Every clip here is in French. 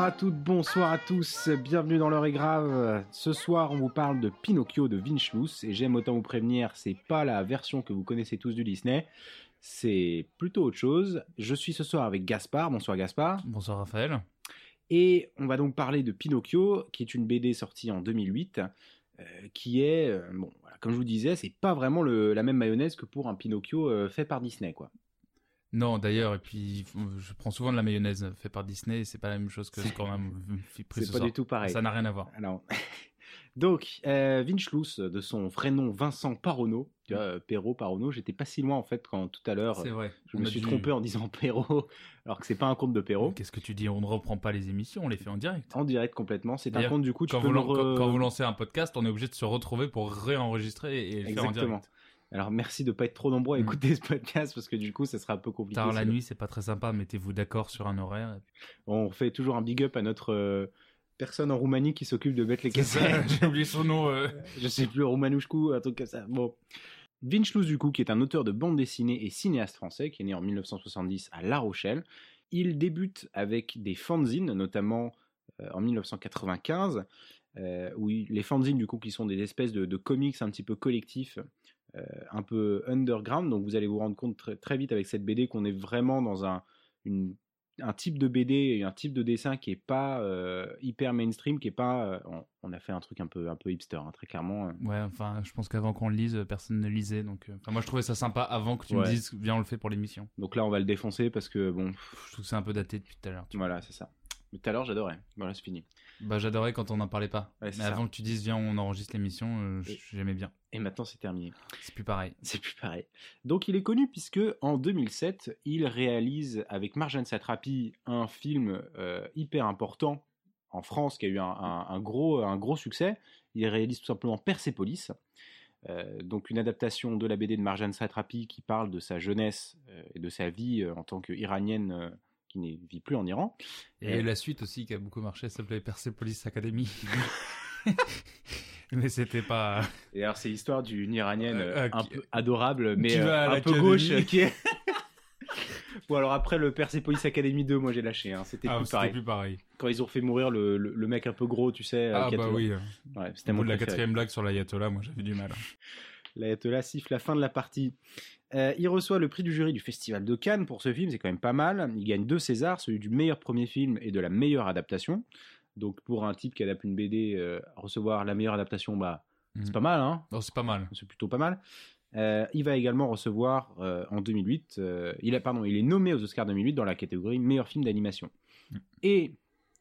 Bonsoir à toutes, bonsoir à tous, bienvenue dans l'heure est grave. Ce soir, on vous parle de Pinocchio de Vincelus et j'aime autant vous prévenir, c'est pas la version que vous connaissez tous du Disney, c'est plutôt autre chose. Je suis ce soir avec Gaspard, bonsoir Gaspard. Bonsoir Raphaël. Et on va donc parler de Pinocchio, qui est une BD sortie en 2008, euh, qui est, euh, bon, voilà, comme je vous disais, c'est pas vraiment le- la même mayonnaise que pour un Pinocchio euh, fait par Disney, quoi. Non, d'ailleurs, et puis je prends souvent de la mayonnaise faite par Disney, c'est pas la même chose que ce qu'on a pris C'est ce pas soir. du tout pareil. Ça n'a rien à voir. Alors, donc, euh, Vincelus, de son vrai nom Vincent Parono, tu vois, euh, Perrault, Parono, j'étais pas si loin en fait quand tout à l'heure C'est vrai. je On me a suis dû- trompé en disant Perrault, alors que c'est pas un conte de Perrault. Qu'est-ce que tu dis On ne reprend pas les émissions, on les fait en direct. En direct complètement, c'est un D'ailleurs, conte du coup, tu Quand peux vous, me lan- re- quand- quand vous lancez un podcast, on est obligé de se retrouver pour réenregistrer et le faire en Exactement. direct. Alors merci de pas être trop nombreux à Mm. écouter ce podcast parce que du coup ça sera un peu compliqué. Tard la nuit, c'est pas très sympa, mettez-vous d'accord sur un horaire. On fait toujours un big up à notre euh, personne en Roumanie qui s'occupe de mettre les cassettes. J'ai oublié son nom. euh. je sais plus, Roumanouchkou, un truc comme ça. Bon. Vincelus, du coup, qui est un auteur de bande dessinée et cinéaste français, qui est né en 1970 à La Rochelle. Il débute avec des fanzines, notamment euh, en 1995, euh, où il- les fanzines, du coup, qui sont des espèces de, de comics un petit peu collectifs, un peu underground. Donc vous allez vous rendre compte très, très vite avec cette BD qu'on est vraiment dans un, une- un type de BD et un type de dessin qui est pas euh, hyper mainstream, qui est pas. euh, on, on a fait un truc un peu un peu hipster, hein, très clairement. euh. Ouais, enfin, je pense qu'avant qu'on le lise, personne ne lisait. Donc, euh, enfin, moi, je trouvais ça sympa avant que tu Ouais. me dises, viens, on le fait pour l'émission. Donc là, on va le défoncer parce que bon, Je trouve que c'est un peu daté depuis tout à l'heure. voilà, c'est ça. Mais tout à l'heure, j'adorais. Voilà, c'est fini. Bah, j'adorais quand on n'en parlait pas. Ouais, Mais ça. avant que tu dises, viens, on enregistre l'émission, euh, j'aimais bien. Et maintenant, c'est terminé. C'est plus pareil. C'est plus pareil. Donc il est connu puisque en 2007, il réalise avec Marjane Satrapi un film euh, hyper important en France qui a eu un, un- un gros, un gros succès. Il réalise tout simplement Persepolis. Euh, donc une adaptation de la BD de Marjane Satrapi qui parle de sa jeunesse euh, et de sa vie euh, en tant qu'iranienne qui ne vit plus en Iran. Et Ouais. la suite aussi qui a beaucoup marché s'appelait Persepolis Academy. mais c'était pas. Et alors c'est l'histoire d'une iranienne Euh, euh, euh, un qui- peu adorable mais euh, un peu gauche euh, qui est... bon alors après le Persepolis Academy 2 moi j'ai lâché hein. c'était Ah, plus pareil plus pareil. quand ils ont fait mourir le, le, le mec un peu gros tu sais euh, Ah, bah oui. ouais, c'était mon de la quatrième blague sur l'ayatollah, moi j'avais du mal. L'ayatollah siffle la fin de la partie. Euh, il reçoit le prix du jury du Festival de Cannes pour ce film, c'est quand même pas mal. Il gagne deux Césars, celui du meilleur premier film et de la meilleure adaptation. Donc pour un type qui adapte une BD, euh, recevoir la meilleure adaptation, bah c'est Mhm. pas mal, hein Non, c'est pas mal. c'est plutôt pas mal. Euh, il va également recevoir euh, en 2008, euh, il a, pardon, il est nommé aux Oscars 2008 dans la catégorie meilleur film d'animation. Mm. Et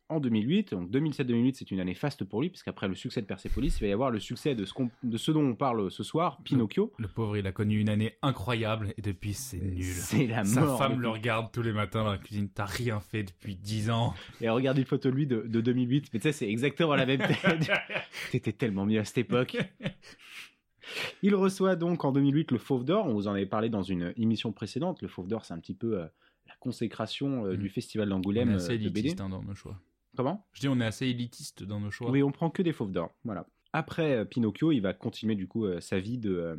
en 2008, donc 2007-2008, c'est une année faste pour lui, puisqu'après le succès de Persepolis, il va y avoir le succès de ce, qu'on- de ce dont on parle ce soir, Pinocchio. Le pauvre, il a connu une année incroyable et depuis c'est nul. C'est la Sa mort. femme depuis- le regarde tous les matins dans la cuisine. T'as rien fait depuis 10 ans. Et regarde une photo de lui de, de 2008, mais tu sais, c'est exactement la même tête. T'étais tellement mieux à cette époque. Il reçoit donc en 2008 le Fauve d'Or. On vous en avait parlé dans une émission précédente. Le Fauve d'Or, c'est un petit peu euh, la consécration euh, Mm. du Festival d'Angoulême est euh, de BD. hein, dans nos choix. Comment? Je dis on est assez élitiste dans nos choix. Oui, on prend que des Fauves d'Or. Voilà. Après euh, Pinocchio, il va continuer du coup euh, sa vie de euh,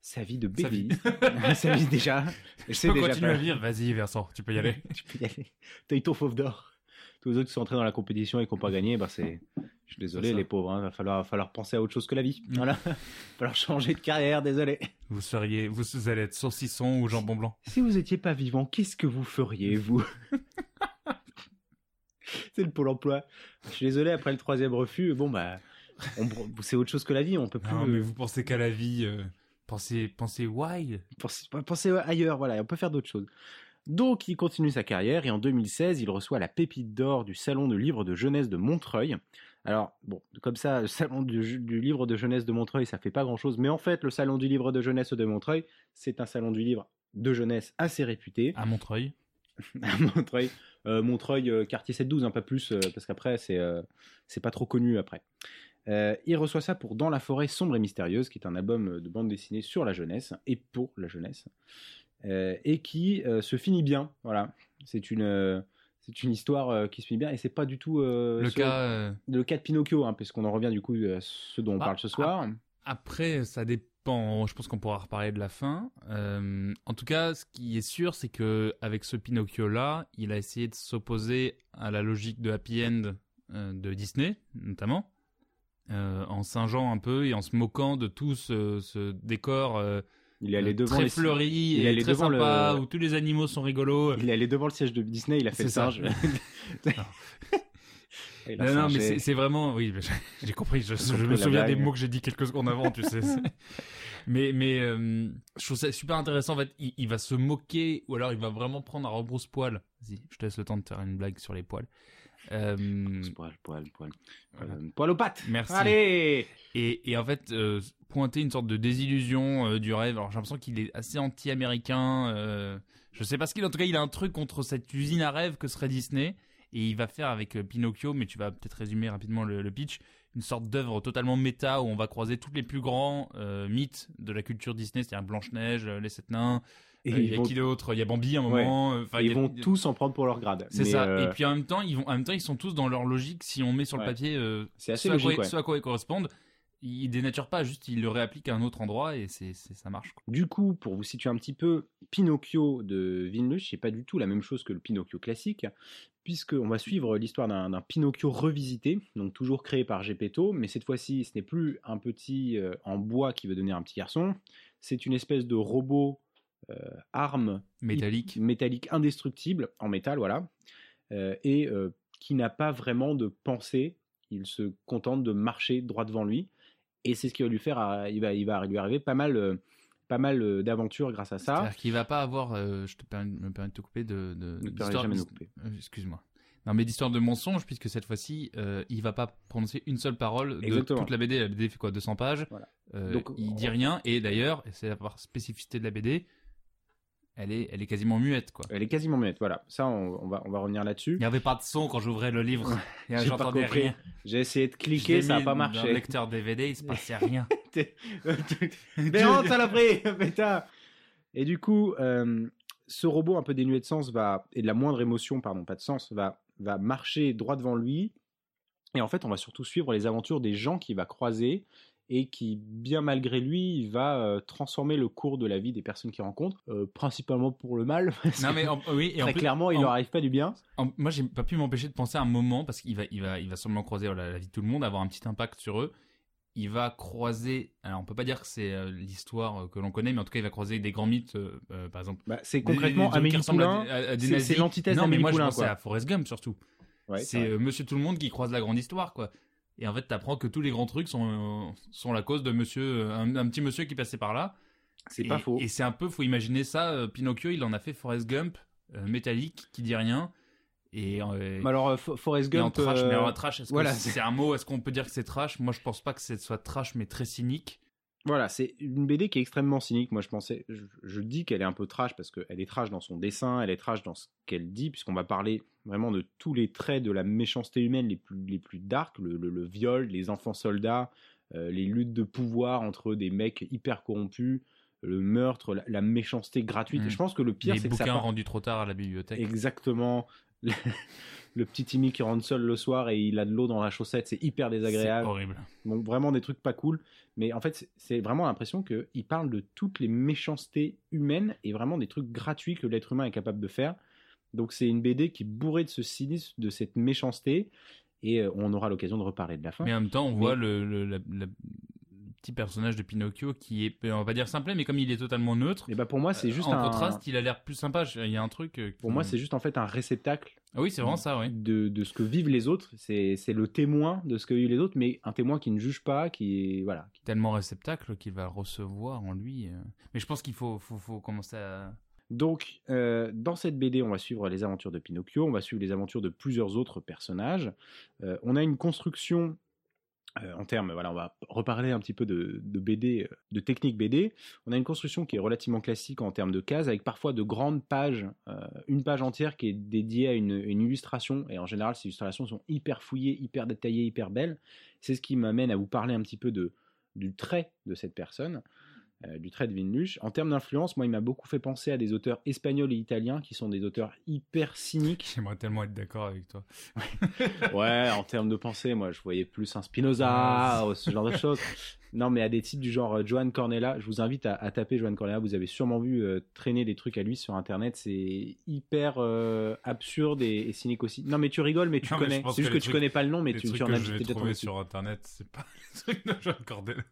sa vie de Sa vie. bébé. sa vie déjà. Peux déjà continuer pas. à vivre. Vas-y, Vincent, tu peux y aller. tu peux y aller. T'as eu ton Fauve d'Or. Tous les autres qui sont entrés dans la compétition et qui n'ont pas gagné, bah c'est. Je suis désolé, C'est les pauvres. Hein. Va falloir, falloir penser à autre chose que la vie. Mm. Voilà. va falloir changer de carrière. Désolé. Vous seriez, vous allez être saucisson ou jambon blanc. Si vous étiez pas vivant, qu'est-ce que vous feriez, vous? C'est le pôle emploi. Je suis désolé, après le troisième refus, bon bah, c'est autre chose que la vie, on peut plus. Non, mais vous pensez qu'à la vie. euh, pensez, pensez wild. Pensez, pensez ailleurs, voilà, on peut faire d'autres choses. Donc, il continue sa carrière et en 2016, il reçoit la pépite d'or du Salon de livre de jeunesse de Montreuil. Alors, bon, comme ça, le Salon du, du livre de jeunesse de Montreuil, ça fait pas grand-chose, mais en fait, le Salon du livre de jeunesse de Montreuil, c'est un salon du livre de jeunesse assez réputé. À Montreuil. à Montreuil, euh, Montreuil euh, quartier 7-12, hein, pas plus, euh, parce qu'après, c'est c'est pas trop connu après. Il reçoit ça pour Dans la forêt sombre et mystérieuse, qui est un album de bande dessinée sur la jeunesse et pour la jeunesse, et qui se finit bien. Voilà, c'est une c'est une histoire qui se finit bien et c'est pas du tout Le ce- cas. le cas de Pinocchio, hein, puisqu'on en revient du coup à ce dont on Bah, parle ce soir. Après, ça dépend. Bon, je pense qu'on pourra reparler de la fin. Euh, en tout cas, ce qui est sûr, c'est que avec ce Pinocchio-là, il a essayé de s'opposer à la logique de happy end euh, de Disney, notamment, euh, en singeant un peu et en se moquant de tout ce, ce décor Il est allé devant très les- fleuri il est et très devant sympa, le- où tous les animaux sont rigolos. Il est allé devant le siège de Disney, il a fait le ça. singe. Non, non, mais c'est vraiment, oui, j'ai compris. Je, me souviens des mots que j'ai dit quelques secondes avant, tu sais. mais, mais euh, je trouve ça super intéressant. En fait, il, il va se moquer ou alors il va vraiment prendre un rebrousse-poil. Vas-y, je te laisse le temps de faire une blague sur les poils. Euh, Poil, poil, poil. Voilà. Euh, poil aux pattes. Merci. Allez et, et en fait, euh, pointer une sorte de désillusion du rêve. Alors j'ai l'impression qu'il est assez anti-américain. je sais pas ce qu'il. En tout cas, il a un truc contre cette usine à rêve que serait Disney. Et il va faire avec euh, Pinocchio, mais tu vas peut-être résumer rapidement le, le pitch, une sorte d'œuvre totalement méta où on va croiser tous les plus grands euh, mythes de la culture Disney, c'est-à-dire Blanche-Neige, euh, les Sept Nains, Et euh, il y a vont, qui d'autre? Il y a Bambi à un moment. enfin, ils a- vont tous en prendre pour leur grade. C'est ça. euh, Et puis en même temps, ils vont, en même temps, ils sont tous dans leur logique. Si on met sur le papier euh, C'est assez ce, à quoi, logique, ouais. ce à quoi ils correspondent, ils dénaturent pas, juste ils le réappliquent à un autre endroit et c'est, ça marche. quoi. Du coup, pour vous situer un petit peu, Pinocchio de Villeneuve, c'est pas du tout la même chose que le Pinocchio classique, puisqu'on va suivre l'histoire d'un Pinocchio revisité, donc toujours créé par Geppetto, mais cette fois-ci, ce n'est plus un petit euh, en bois qui veut devenir un petit garçon, c'est une espèce de robot euh, arme Métallique. métallique indestructible, en métal, voilà, euh, et qui n'a pas vraiment de pensée, il se contente de marcher droit devant lui, et c'est ce qui va lui faire, euh, il va, il va lui arriver pas mal, euh, pas mal euh, d'aventures grâce à ça. C'est-à-dire qu'il va pas avoir, euh, je te permets, me permets de te couper, de, de, Ne d'histoire- jamais nous couper. excuse-moi. Non, mais d'histoire de mensonge, puisque cette fois-ci, euh, il va pas prononcer une seule parole de Exactement. toute la BD. La BD fait quoi 200 pages. Voilà. Euh, Donc, il on- dit rien. Et d'ailleurs, c'est la spécificité de la BD, elle est, elle est quasiment muette, quoi. Elle est quasiment muette, voilà. Ça, on, on va, on va revenir là-dessus. Il n'y avait pas de son quand j'ouvrais le livre. J'ai pas J'entendais compris. rien. J'ai essayé de cliquer, ça n'a pas Dans le marché. lecteur DVD, il se passait rien. Béante, saloperie Pétard Et du coup, euh, ce robot un peu dénué de sens va, et de la moindre émotion, pardon, pas de sens, va, va marcher droit devant lui. Et en fait, on va surtout suivre les aventures des gens qu'il va croiser et qui, bien malgré lui, il va euh, transformer le cours de la vie des personnes qu'il rencontre, euh, principalement pour le mal. parce non, mais en- oui, et en très plus, clairement, il en- leur arrive pas du bien. En- moi, j'ai pas pu m'empêcher de penser à un moment parce qu'il va, il va, il va sûrement croiser la vie de tout le monde, avoir un petit impact sur eux. Il va croiser. Alors, on peut pas dire que c'est euh, l'histoire que l'on connaît, mais en tout cas, il va croiser des grands mythes, par exemple. Bah, c'est des- des concrètement trucs qui Amélie Poulain. des- des c'est- nazis. c'est l'antithèse Non, mais d'Amélie moi, je Poulain, pensais quoi. à Forrest Gump surtout. Ouais, c'est Monsieur Tout le Monde qui croise la grande histoire, quoi. Et en fait, t'apprends que tous les grands trucs sont, euh, sont la cause de monsieur, euh, un, un petit monsieur qui passait par là. C'est pas faux. Et c'est un peu, faut imaginer ça. euh, Pinocchio, il en a fait Forrest Gump, euh, métallique, qui dit rien. Et, euh, Mais alors, Fo- Forrest Gump. trash, mais euh, alors trash, est-ce voilà, que c'est un mot Est-ce qu'on peut dire que c'est trash? Moi, je pense pas que ce soit trash, mais très cynique. Voilà, c'est une BD qui est extrêmement cynique. Moi, je pensais, je, je dis qu'elle est un peu trash parce qu'elle est trash dans son dessin, elle est trash dans ce qu'elle dit, puisqu'on va parler vraiment de tous les traits de la méchanceté humaine les plus, les plus dark, le, le- le viol, les enfants soldats, euh, les luttes de pouvoir entre des mecs hyper corrompus, le meurtre, la, la méchanceté gratuite. Mm. Et je pense que le pire, c'est que ça bouquins part- rendus trop tard à la bibliothèque. Exactement. Le, le petit Timmy qui rentre seul le soir et il a de l'eau dans la chaussette, c'est hyper C'est désagréable. horrible. Donc vraiment des trucs pas cool. Mais en fait, c'est- c'est vraiment l'impression qu'il parle de toutes les méchancetés humaines et vraiment des trucs gratuits que l'être humain est capable de faire. Donc c'est une BD qui est bourrée de ce cynisme, de cette méchanceté. Et euh, on aura l'occasion de reparler de la fin. Mais en même temps, on Mais- voit le, le- la- la- le petit personnage de Pinocchio qui est, on va pas dire simplet, mais comme il est totalement neutre. Et bah pour moi, c'est euh, juste en un. contraste, il a l'air plus sympa. Il y a un truc. euh, Pour moi, c'est juste en fait un réceptacle Ah oui, c'est vraiment ça, oui. de, de ce que vivent les autres. C'est c'est le témoin de ce que vivent les autres, mais un témoin qui ne juge pas, qui est voilà, Tellement réceptacle qu'il va recevoir en lui. euh. Mais je pense qu'il faut, faut, faut commencer à. Donc, euh, dans cette BD, on va suivre les aventures de Pinocchio, on va suivre les aventures de plusieurs autres personnages. Euh, on a une construction euh, en termes, voilà, on va reparler un petit peu de, BD, euh, de technique BD. On a une construction qui est relativement classique en termes de cases, avec parfois de grandes pages, euh, une page entière qui est dédiée à une, une illustration. Et en général, ces illustrations sont hyper fouillées, hyper détaillées, hyper belles. C'est ce qui m'amène à vous parler un petit peu de, du trait de cette personne euh, du trait de Vinluch. En termes d'influence, moi, il m'a beaucoup fait penser à des auteurs espagnols et italiens qui sont des auteurs hyper cyniques. J'aimerais tellement être d'accord avec toi. Ouais, en termes de pensée, moi, je voyais plus un Spinoza, ou ce genre de choses. Non, mais à des types du genre euh, Johan Cornella, je vous invite à, à taper Johan Cornella. Vous avez sûrement vu euh, traîner des trucs à lui sur internet. C'est hyper euh, absurde et, et cynique aussi. Non, mais tu rigoles, mais tu Non, connais. C'est juste que tu trucs- connais pas le nom, mais tu, tu en as peut-être entendu. sur internet, c'est pas les trucs de Joan Cordella.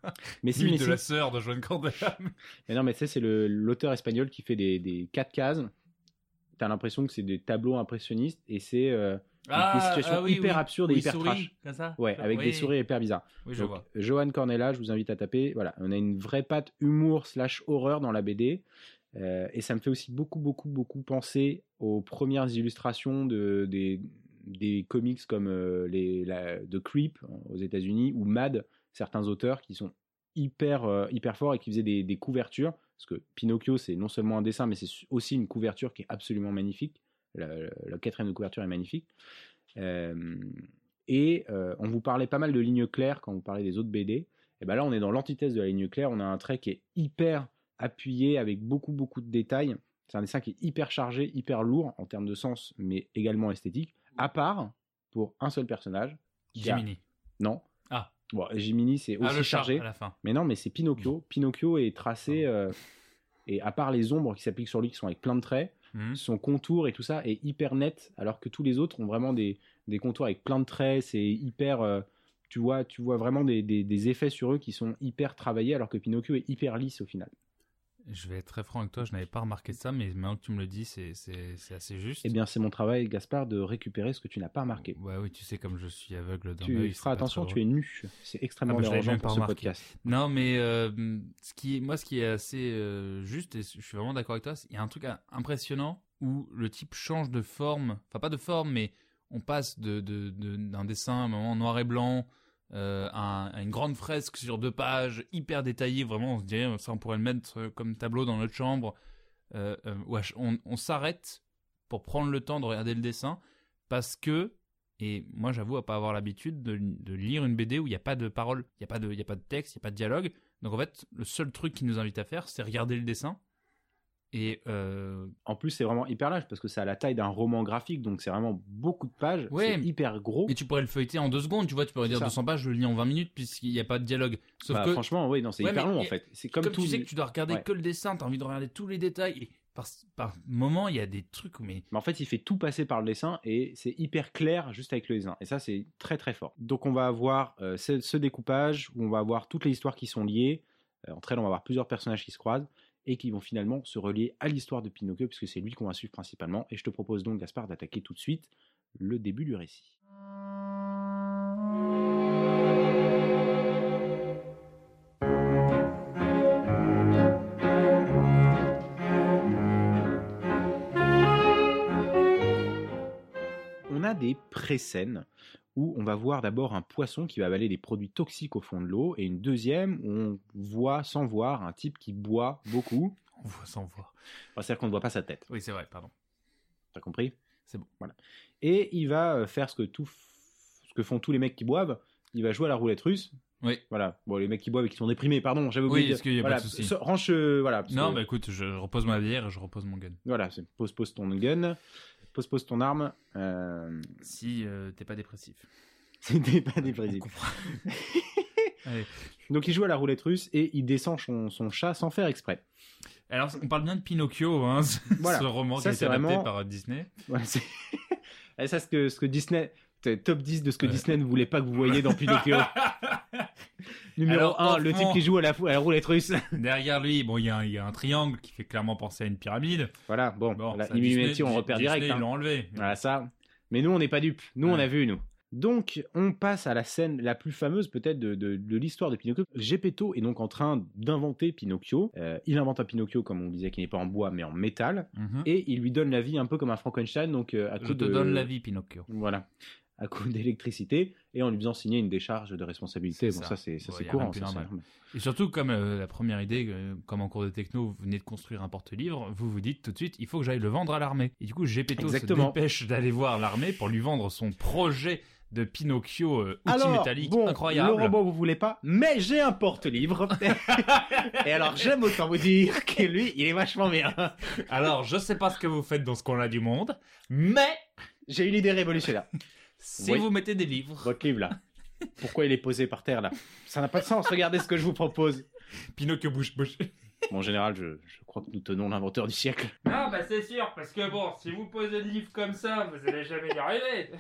Mais si, mais de si. la sœur de Joan Cordella. Mais non, mais tu sais, c'est le- l'auteur espagnol qui fait des, des quatre cases. T'as l'impression que c'est des tableaux impressionnistes et c'est euh, des situations hyper absurdes et hyper sourit, trash. comme ça Ouais, avec Oui. des sourires hyper bizarres. Oui, je Donc, vois. Johan Cornella, je vous invite à taper. Voilà, on a une vraie patte humour slash horreur dans la BD. Euh, et ça me fait aussi beaucoup, beaucoup, beaucoup penser aux premières illustrations de, des, des comics comme euh, les, la, The Creep aux États-Unis ou Mad, certains auteurs qui sont hyper, euh, hyper forts et qui faisaient des, des couvertures. Parce que Pinocchio, c'est non seulement un dessin, mais c'est aussi une couverture qui est absolument magnifique. La, quatrième de couverture est magnifique. Euh, et euh, on vous parlait pas mal de lignes claires quand vous parlez des autres BD. Et ben là, on est dans l'antithèse de la ligne claire. On a un trait qui est hyper appuyé avec beaucoup, beaucoup de détails. C'est un dessin qui est hyper chargé, hyper lourd en termes de sens, mais également esthétique. À part pour un seul personnage. a- Jiminy. Non. Ah. Bon, Jiminy, c'est Ah, aussi le chargé. à la fin. Mais non, mais c'est Pinocchio. Pinocchio est tracé, euh, et à part les ombres qui s'appliquent sur lui, qui sont avec plein de traits, Mhm. son contour et tout ça est hyper net, alors que tous les autres ont vraiment des, contours avec plein de traits. C'est hyper. euh, tu, vois, tu vois vraiment des, des- des effets sur eux qui sont hyper travaillés, alors que Pinocchio est hyper lisse au final. Je vais être très franc avec toi, je n'avais pas remarqué ça, mais maintenant que tu me le dis, c'est assez juste. Eh bien, c'est mon travail, Gaspard, de récupérer ce que tu n'as pas remarqué. Ouais, oui, tu sais, comme je suis aveugle d'un Tu feras attention, tu es nu. C'est extrêmement Ah bah, dérangeant pour ce remarqué. podcast. Non, mais euh, ce qui moi, ce qui est assez euh, juste, et je suis vraiment d'accord avec toi, c'est- il y a un truc euh, impressionnant où le type change de forme, enfin pas de forme, mais on passe de de- de- d'un dessin à un moment noir et blanc euh, un- une grande fresque sur deux pages, hyper détaillée, vraiment, on se dirait, ça on pourrait le mettre euh, comme tableau dans notre chambre. Euh, on s'arrête pour prendre le temps de regarder le dessin parce que et moi, j'avoue à pas avoir l'habitude de, lire une BD où il n'y a pas de parole, il n'y a, pas y a pas de texte, il n'y a pas de dialogue. Donc en fait, le seul truc qui nous invite à faire, c'est regarder le dessin. Et euh, En plus, c'est vraiment hyper large parce que c'est à la taille d'un roman graphique, donc c'est vraiment beaucoup de pages. Ouais. c'est hyper gros. et tu pourrais le feuilleter en deux secondes, tu vois, tu pourrais dire C'est ça. 200 pages, je le lis en 20 minutes puisqu'il n'y a pas de dialogue. Sauf Bah, que franchement, oui, non, c'est Ouais, hyper long en fait. C'est comme, comme, tout. tu sais que tu dois regarder Ouais. que le dessin, tu as envie de regarder tous les détails. Et par, par moment, il y a des trucs mais Mais en fait, il fait tout passer par le dessin et c'est hyper clair juste avec le dessin. Et ça, c'est très très fort. Donc, on va avoir euh, ce, ce découpage où on va avoir toutes les histoires qui sont liées. Euh, entre elles, on va avoir plusieurs personnages qui se croisent et qui vont finalement se relier à l'histoire de Pinocchio puisque c'est lui qu'on va suivre principalement. Et je te propose donc, Gaspard, d'attaquer tout de suite le début du récit. On a des pré-scènes où on va voir d'abord un poisson qui va avaler des produits toxiques au fond de l'eau et une deuxième où on voit sans voir un type qui boit beaucoup. on voit sans voir. Enfin, C'est-à-dire qu'on ne voit pas sa tête. Oui, c'est vrai, pardon. T'as compris? C'est bon. Voilà. Et il va euh, faire ce que, tout, ce que font tous les mecs qui boivent. Il va jouer à la roulette russe. Oui. Voilà. Bon, les mecs qui boivent et qui sont déprimés, pardon, j'avais oublié. Oui, parce qu'il y a pas de souci. euh, voilà. Non, que- bah écoute, je repose ma bière et je repose mon gun. Voilà, c'est pose, pose ton gun, pose, pose ton arme. Euh... Si euh, t'es pas dépressif. C'était pas On dépressif. Donc il joue à la roulette russe et il descend son, son chat sans faire exprès. Alors, on parle bien de Pinocchio, hein, ce, Voilà. ce roman Ça, qui a été c'est adapté vraiment- par euh, Disney. Voilà, c'est Et ça, ce que, ce que Disney. c'est Top 10 de ce que. Disney ne voulait pas que vous voyez dans Pinocchio. Numéro Alors, 1, le type qui joue à la, à la roulette russe. Derrière lui, bon, il y, a un- il y a un triangle qui fait clairement penser à une pyramide. voilà, bon, Bon, voilà, Illuminati, on repère Disney, direct. Ils hein. l'ont enlevé. Voilà, ça. Mais nous, on n'est pas dupes. Nous, on a vu, nous. Donc, on passe à la scène la plus fameuse peut-être de, de- de l'histoire de Pinocchio. Geppetto est donc en train d'inventer Pinocchio. Euh, il invente un Pinocchio, comme on disait, qui n'est pas en bois, mais en métal. Mhm. Et il lui donne la vie un peu comme un Frankenstein, donc euh, à Je te de... donne la vie, Pinocchio. Voilà. À coup d'électricité, et en lui faisant signer une décharge de responsabilité. Bon, ça. c'est ça, c'est courant. ça, normal. Et surtout, comme euh, la première idée, euh, comme en cours de techno, vous venez de construire un porte-livre, vous vous dites tout de suite, il faut que j'aille le vendre à l'armée. Et du coup, Gepetto se Exactement. dépêche d'aller voir l'armée pour lui vendre son projet de Pinocchio euh, outil Alors, métallique bon, incroyable. le robot, vous voulez pas, mais j'ai un porte-livre. et alors, j'aime autant vous dire que lui, il est vachement bien. Alors, je sais pas ce que vous faites dans ce coin-là du monde, mais J'ai une idée révolutionnaire. Si Oui. vous mettez des livres, Votre livre là. Pourquoi il est posé par terre là? Ça n'a pas de sens, regardez ce que je vous propose. Pinocchio bouge bouge. Bon, en général, je, je crois que nous tenons l'inventeur du siècle. Non, bah c'est sûr, parce que bon, si vous posez le livre comme ça, vous allez jamais y arriver.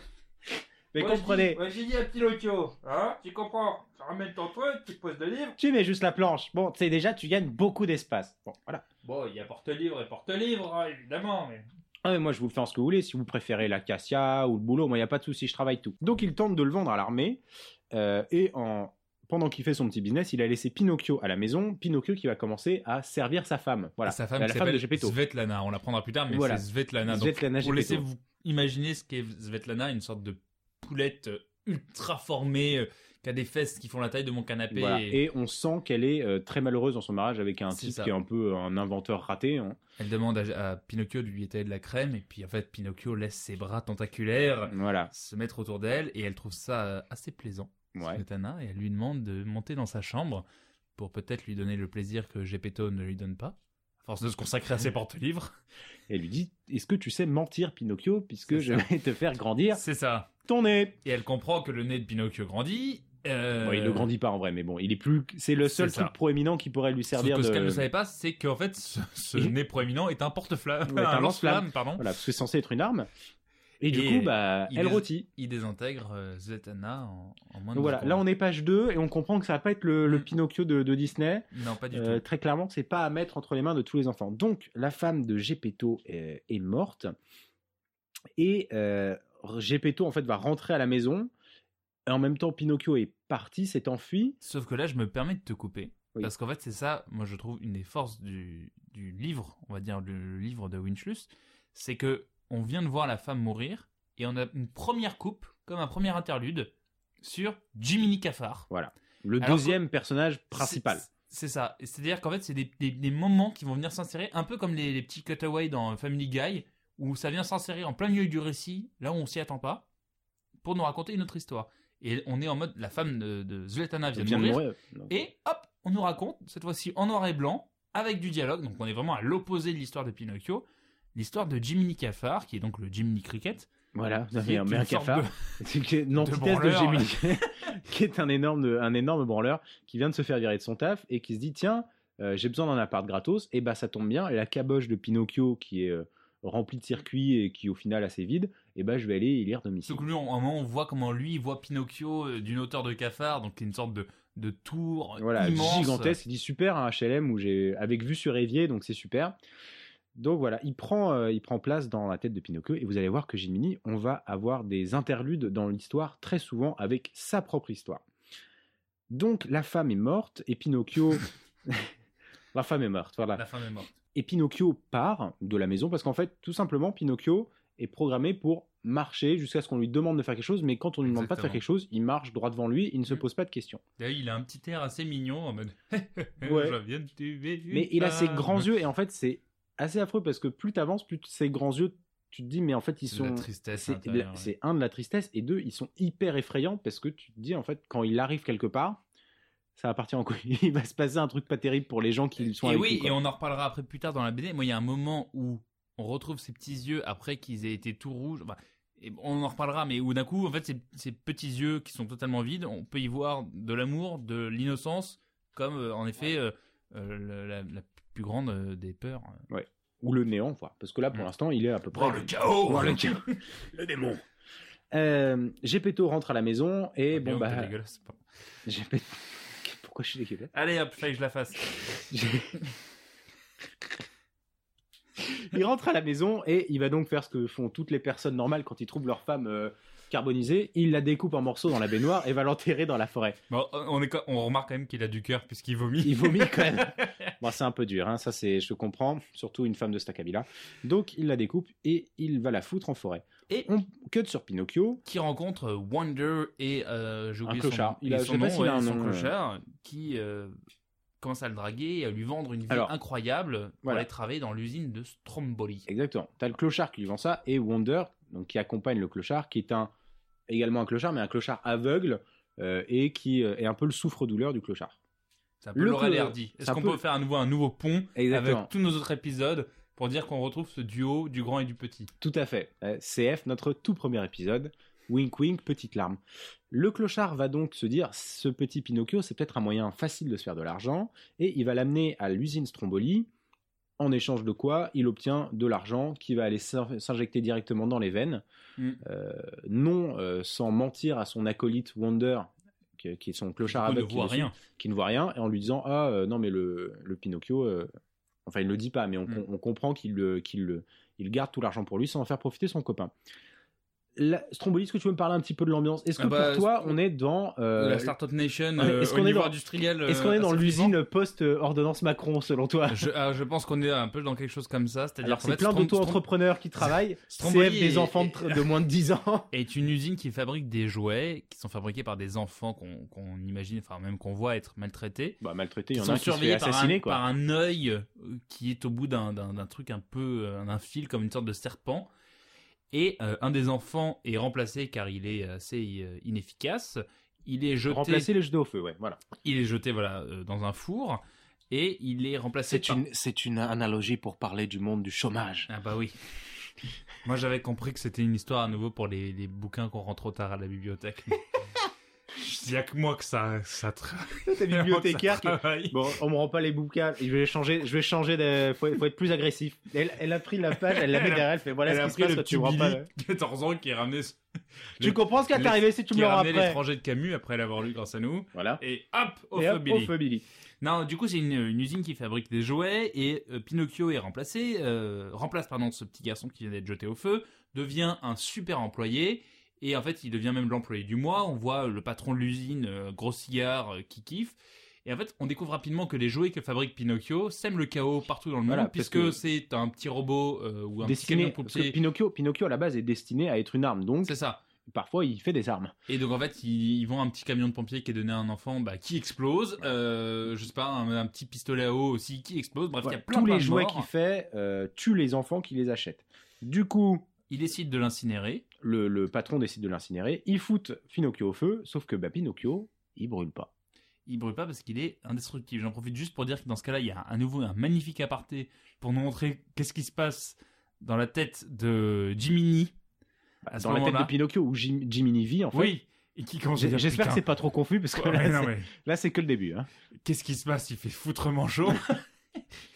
Mais Moi, comprenez, Moi j'ai dit à Pinocchio, hein, tu comprends Tu ramènes ton truc, tu poses le livre. tu mets juste la planche. Bon, tu sais déjà, tu gagnes beaucoup d'espace. Bon, voilà. Bon, il y a porte-livre et porte-livre, hein, évidemment, mais. Ah, mais moi, je vous fais en ce que vous voulez. Si vous préférez l'acacia ou le boulot, moi, il n'y a pas de souci, je travaille tout. Donc, il tente de le vendre à l'armée. euh, et en... pendant qu'il fait son petit business, il a laissé Pinocchio à la maison. Pinocchio qui va commencer à servir sa femme. Voilà. Et sa femme, la qui femme de Gepetto. Svetlana, on l'apprendra plus tard, mais Voilà. c'est Svetlana. Donc, Svetlana pour Gepetto. laisser vous imaginer ce qu'est Svetlana, une sorte de poulette euh, ultra formée, euh, qui a des fesses qui font la taille de mon canapé. Voilà. et Et on sent qu'elle est euh, très malheureuse dans son mariage avec un type ça. qui est un peu un inventeur raté. hein. Elle demande à, à Pinocchio de lui étaler de la crème, et puis en fait, Pinocchio laisse ses bras tentaculaires Voilà. se mettre autour d'elle, et elle trouve ça euh, assez plaisant, Ouais. Et elle lui demande de monter dans sa chambre pour peut-être lui donner le plaisir que Gepetto ne lui donne pas, à force de se consacrer à ses porte-livres. Et elle lui dit Est-ce que tu sais mentir, Pinocchio, puisque je vais te faire grandir C'est ça. ton nez? Et elle comprend que le nez de Pinocchio grandit. Euh, Bon, il ne grandit pas en vrai, mais bon, il est plus. C'est le seul ça. truc proéminent qui pourrait lui Sauf servir que ce de. qu'elle ne savait pas, c'est qu'en fait, ce, nez proéminent est un porte-flamme, Ouais, un un lance-flamme. pardon. Voilà, parce que c'est censé être une arme. Et du coup, bah, elle rôtit. Il désintègre euh, Svetlana en, en moins de voilà, là on est page 2 et on comprend que ça va pas être le, le Mm. Pinocchio de, de Disney. Non, pas du Euh, tout. très clairement, c'est pas à mettre entre les mains de tous les enfants. Donc la femme de Gepetto est, est morte et euh, Gepetto en fait va rentrer à la maison. Et en même temps, Pinocchio est parti, s'est enfui. Sauf que là, je me permets de te couper. Oui. Parce qu'en fait, c'est ça, moi, je trouve une des forces du, du livre, on va dire le, le livre de Winchlus, c'est que on vient de voir la femme mourir et on a une première coupe, comme un premier interlude, sur Jiminy Cafard. Le Alors, deuxième personnage principal. C'est- ça. C'est-à-dire qu'en fait, c'est des, des- des moments qui vont venir s'insérer, un peu comme les, les petits cutaways dans Family Guy, où ça vient s'insérer en plein milieu du récit, là où on s'y attend pas, pour nous raconter une autre histoire. Et on est en mode, la femme de, de vient, de mourir, et hop, on nous raconte, cette fois-ci en noir et blanc, avec du dialogue, donc on est vraiment à l'opposé de l'histoire de Pinocchio, l'histoire de Jiminy Cafard, qui est donc le Jiminy Cricket, Voilà, qui est mais un, cafard. C'est une antithèse de Gemini, qui est un énorme, un énorme branleur, qui vient de se faire virer de son taf et qui se dit tiens, euh, j'ai besoin d'un appart gratos, et bah ça tombe bien, et la caboche de Pinocchio qui est euh, remplie de circuits et qui au final assez vide, et bah je vais aller y lire domicile. Que lui, on- à un moment, on voit comment lui, il voit Pinocchio euh, d'une hauteur de cafard, donc une sorte de, de tour Voilà, immense. gigantesque, il dit super un HLM où j'ai avec vue sur évier, donc c'est super. Donc voilà, il prend, euh, il prend place dans la tête de Pinocchio et vous allez voir que Jiminy, on va avoir des interludes dans l'histoire très souvent avec sa propre histoire. Donc la femme est morte et Pinocchio, la femme est morte, voilà. La femme est morte. Et Pinocchio part de la maison parce qu'en fait, tout simplement, Pinocchio est programmé pour marcher jusqu'à ce qu'on lui demande de faire quelque chose, mais quand on lui demande pas de faire quelque chose, il marche droit devant lui, il ne se pose pas de questions. D'ailleurs, il a un petit air assez mignon en mode Ouais. Je viens de tuer Mais il a ses grands yeux et en fait c'est assez affreux parce que plus t'avances, plus ses grands yeux, tu te dis mais en fait ils de la sont, tristesse. ouais. c'est un de la tristesse et deux ils sont hyper effrayants parce que tu te dis en fait quand il arrive quelque part, ça va partir en couille. Il va se passer un truc pas terrible pour les gens qui sont Et avec oui, et on en reparlera après plus tard dans la BD. Moi, il y a un moment où on retrouve ces petits yeux après qu'ils aient été tout rouges. Enfin, et on en reparlera, mais où d'un coup, en fait, ces, ces petits yeux qui sont totalement vides, on peut y voir de l'amour, de l'innocence, comme euh, en effet euh, euh, le- la, la plus grande euh, des peurs. ou le néant, quoi. Parce que là pour Mm. l'instant il est à peu près. chaos Voir le chaos. le démon. Euh, Gepetto rentre à la maison et bon Guillaume, t'es bah. Gepetto- Pourquoi je suis dégueulasse Allez hop, fallait que je la fasse. il rentre à la maison et il va donc faire ce que font toutes les personnes normales quand ils trouvent leur femme euh, carbonisée. Il la découpe en morceaux dans la baignoire et va l'enterrer dans la forêt. Bon, on, est, co- on remarque quand même qu'il a du cœur puisqu'il vomit. Il vomit quand même. Bon, c'est un peu dur, hein, ça c'est, je comprends, surtout une femme de Stacabila. Donc il la découpe et il va la foutre en forêt. Et On cut sur Pinocchio. qui rencontre euh, Wonder et euh, j'ai Un oublié son- clochard. Il a- son je sais pas nom, s'il a un son nom, euh. clochard qui euh, commence à le draguer et à lui vendre une vie Alors, incroyable pour voilà. aller travailler dans l'usine de Stromboli. Exactement. T'as le clochard qui lui vend ça et Wonder, donc qui accompagne le clochard, qui est un également un clochard, mais un clochard aveugle euh, et qui est un peu le souffre-douleur du clochard. C'est un peu Laurel Hardy. Est-ce qu'on peu- peut faire à nouveau un nouveau pont Exactement. avec tous nos autres épisodes pour dire qu'on retrouve ce duo du grand et du petit Tout à fait. Euh, CF, notre tout premier épisode, Wink wink, petite larme. Le clochard va donc se dire ce petit Pinocchio, c'est peut-être un moyen facile de se faire de l'argent, et il va l'amener à l'usine Stromboli, en échange de quoi il obtient de l'argent qui va aller s'in- s'injecter directement dans les veines, Mm. Euh, non euh, sans mentir à son acolyte Wonder, qui, qui est son clochard aveugle, qui qui ne voit rien, et en lui disant ah euh, non mais le, le Pinocchio, enfin il ne le dit pas, mais on, Mm. on comprend qu'il il garde tout l'argent pour lui sans en faire profiter son copain. La, Stromboli, est-ce que tu veux me parler un petit peu de l'ambiance? Est-ce que Ah bah, pour toi, on est dans euh, la Startup Nation, euh, est-ce au qu'on est niveau dans- industriel. est-ce qu'on euh, est dans l'usine post-ordonnance Macron selon toi? Je, ah, je pense qu'on est un peu dans quelque chose comme ça. C'est-à-dire c'est fait, plein Strom- d'auto-entrepreneurs qui travaillent, Stromboli CF des est- enfants de, moins de 10 ans. Est une usine qui fabrique des jouets qui sont fabriqués par des enfants qu'on qu'on imagine, enfin même qu'on voit être maltraités. Bah maltraité, il y Qui en a sont un qui se fait surveillés par un, quoi. par un œil euh, qui est au bout d'un d'un- d'un truc un peu, d'un fil comme une sorte de serpent. Et euh, un des enfants est remplacé car il est assez euh, inefficace. Il est jeté, Remplacer les jetés au feu, ouais, voilà. il est jeté voilà euh, dans un four et il est remplacé par. c'est une analogie pour parler du monde du chômage. Ah bah oui. Moi j'avais compris que c'était une histoire à nouveau pour les, les bouquins qu'on rend trop tard à la bibliothèque. Il y a que moi que ça ça tra- Ta bibliothécaire qui... travaille. Bon, on me rend pas les bouquins. Je vais changer. Je vais changer de. Faut, faut être plus agressif. Elle, elle a pris la page, elle la met derrière. Elle fait voilà Elle ce a qui se passe le tu me rends pas. Billy, 14 ans, qui est ramené, Tu comprends ce qui va les- t'arriver si tu me le rends après. l'étranger de Camus après l'avoir lu grâce à nous. Voilà. Et hop, au Et feu hop, Billy. au feu Billy. Non, du coup, c'est une, une usine qui fabrique des jouets et euh, Pinocchio est remplacé, euh, remplace pardon ce petit garçon qui vient d'être jeté au feu, devient un super employé et en fait, il devient même l'employé du mois. On voit le patron de l'usine, euh, gros cigare, euh, qui kiffe. Et en fait, on découvre rapidement que les jouets que fabrique Pinocchio sèment le chaos partout dans le Voilà, monde, puisque que- c'est un petit robot euh, ou un petit Destiné. camion Parce que pompier. Pinocchio, Pinocchio à la base est destiné à être une arme. Donc C'est ça. parfois il fait des armes. Et donc en fait, ils, ils vont un petit camion de pompier qui est donné à un enfant bah, qui explose. Euh, je sais pas, un, un petit pistolet à eau aussi qui explose. Bref, Voilà. il y a plein, Tous plein les de jouets qu'il fait euh, tuent les enfants qui les achètent. Du coup, Il décide de l'incinérer. Le, le patron décide de l'incinérer. Il fout Pinocchio au feu, sauf que bah, Pinocchio, il brûle pas. Il brûle pas parce qu'il est indestructible. J'en profite juste pour dire que dans ce cas-là, il y a à nouveau un magnifique aparté pour nous montrer qu'est-ce qui se passe dans la tête de Jiminy. À ce Dans la tête de. Pinocchio où Jim, Jiminy vit en fait. Oui. Et qui J'espère que c'est pas trop confus parce que ouais, là, non, c'est- mais là, c'est que le début. Hein. qu'est-ce qui se passe? Il fait foutrement chaud.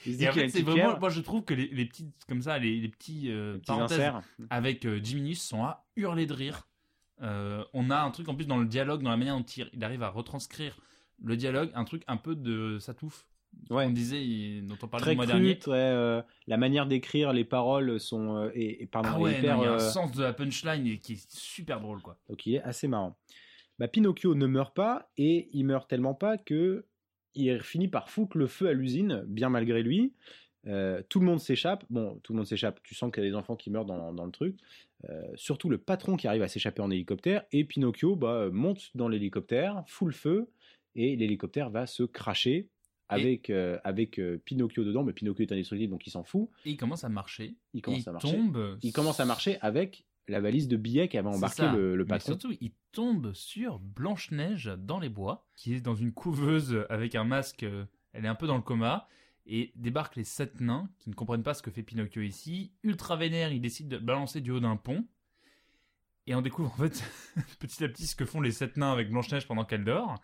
Il se dit Et en qu'il a fait, une c'est vraiment, moi je trouve que les, les petites, comme ça, les, les petits, euh, des petits parenthèses inserts. avec euh, Jiminy sont à hurler de rire. Euh, on a un truc en plus dans le dialogue, dans la manière dont il, il arrive à retranscrire le dialogue, un truc un peu de Satouf. Ouais. On disait, il- dont on parlait Très le mois cru, dernier. très, euh, la manière d'écrire les paroles sont euh, et, et pardon, Ah est ouais, hyper, non, il y a un sens de la punchline et qui est super drôle quoi. donc il est assez marrant. Bah, Pinocchio ne meurt pas et il meurt tellement pas que il finit par foutre le feu à l'usine, bien malgré lui. Euh, tout le monde s'échappe. Bon, tout le monde s'échappe. Tu sens qu'il y a des enfants qui meurent dans, dans le truc. Euh, surtout le patron qui arrive à s'échapper en hélicoptère. Et Pinocchio bah, monte dans l'hélicoptère, fout le feu, et l'hélicoptère va se cracher avec, euh, avec euh, Pinocchio dedans. Mais Pinocchio est indestructible, donc il s'en fout. Et il commence à marcher. Il commence à marcher. tombe. Il commence à marcher avec la valise de billets qu'avait embarqué le, le Mais patron. surtout, il tombe sur Blanche-Neige dans les bois, qui est dans une couveuse avec un masque. euh, Elle est un peu dans le coma. Et débarquent les sept nains qui ne comprennent pas ce que fait Pinocchio ici. Ultra vénère, ils décident de balancer du haut d'un pont. Et on découvre en fait petit à petit ce que font les sept nains avec Blanche-Neige pendant qu'elle dort.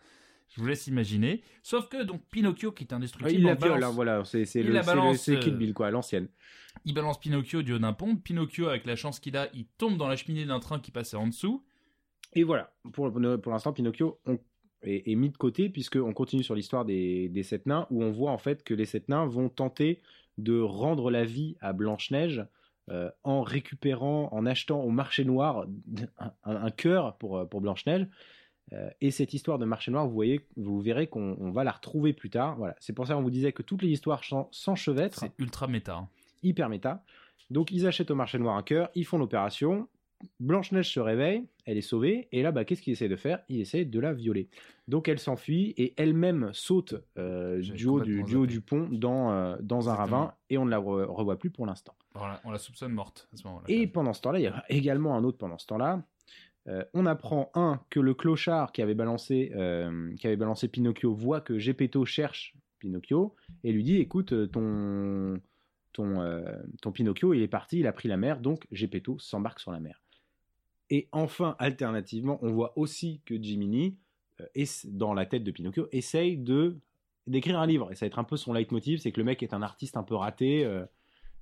Je vous laisse imaginer. Sauf que donc Pinocchio, qui est indestructible, il la on viole, balance- hein, voilà. C'est c'est le, la c'est le- balance, c'est Kill euh, Bill, quoi, l'ancienne. il balance Pinocchio du haut d'un pont. Pinocchio, avec la chance qu'il a, il tombe dans la cheminée d'un train qui passait en dessous. Et voilà, pour, pour l'instant, Pinocchio on- est, est mis de côté, puisqu'on continue sur l'histoire des, des sept nains, où on voit en fait que les sept nains vont tenter de rendre la vie à Blanche-Neige euh, en récupérant, en achetant au marché noir un, un- cœur pour, pour Blanche-Neige. Euh, et cette histoire de marché noir, vous, voyez, vous verrez qu'on on va la retrouver plus tard. Voilà. C'est pour ça qu'on vous disait que toutes les histoires s'en- s'enchevêtrent. C'est ultra méta. hein. hyper méta. Donc ils achètent au marché noir un cœur, ils font l'opération. Blanche-Neige se réveille, elle est sauvée, et là, bah, qu'est-ce qu'il essaie de faire? Il essaie de la violer. Donc elle s'enfuit et elle-même saute euh, du, haut du, complètement du haut zappé. du pont dans, euh, dans un ravin, et on ne la re- revoit plus pour l'instant. Voilà, on la soupçonne morte à ce moment-là. Et pendant ce temps-là, il y a également un autre pendant ce temps-là. Euh, on apprend, un, que le clochard qui avait balancé, euh, qui avait balancé Pinocchio voit que Gepetto cherche Pinocchio et lui dit écoute, euh, ton, ton, ton Pinocchio, il est parti, il a pris la mer, donc Gepetto s'embarque sur la mer. Et enfin, alternativement, on voit aussi que Jiminy, dans la tête de Pinocchio, essaye d'écrire un livre. Et ça va être un peu son leitmotiv, c'est que le mec est un artiste un peu raté,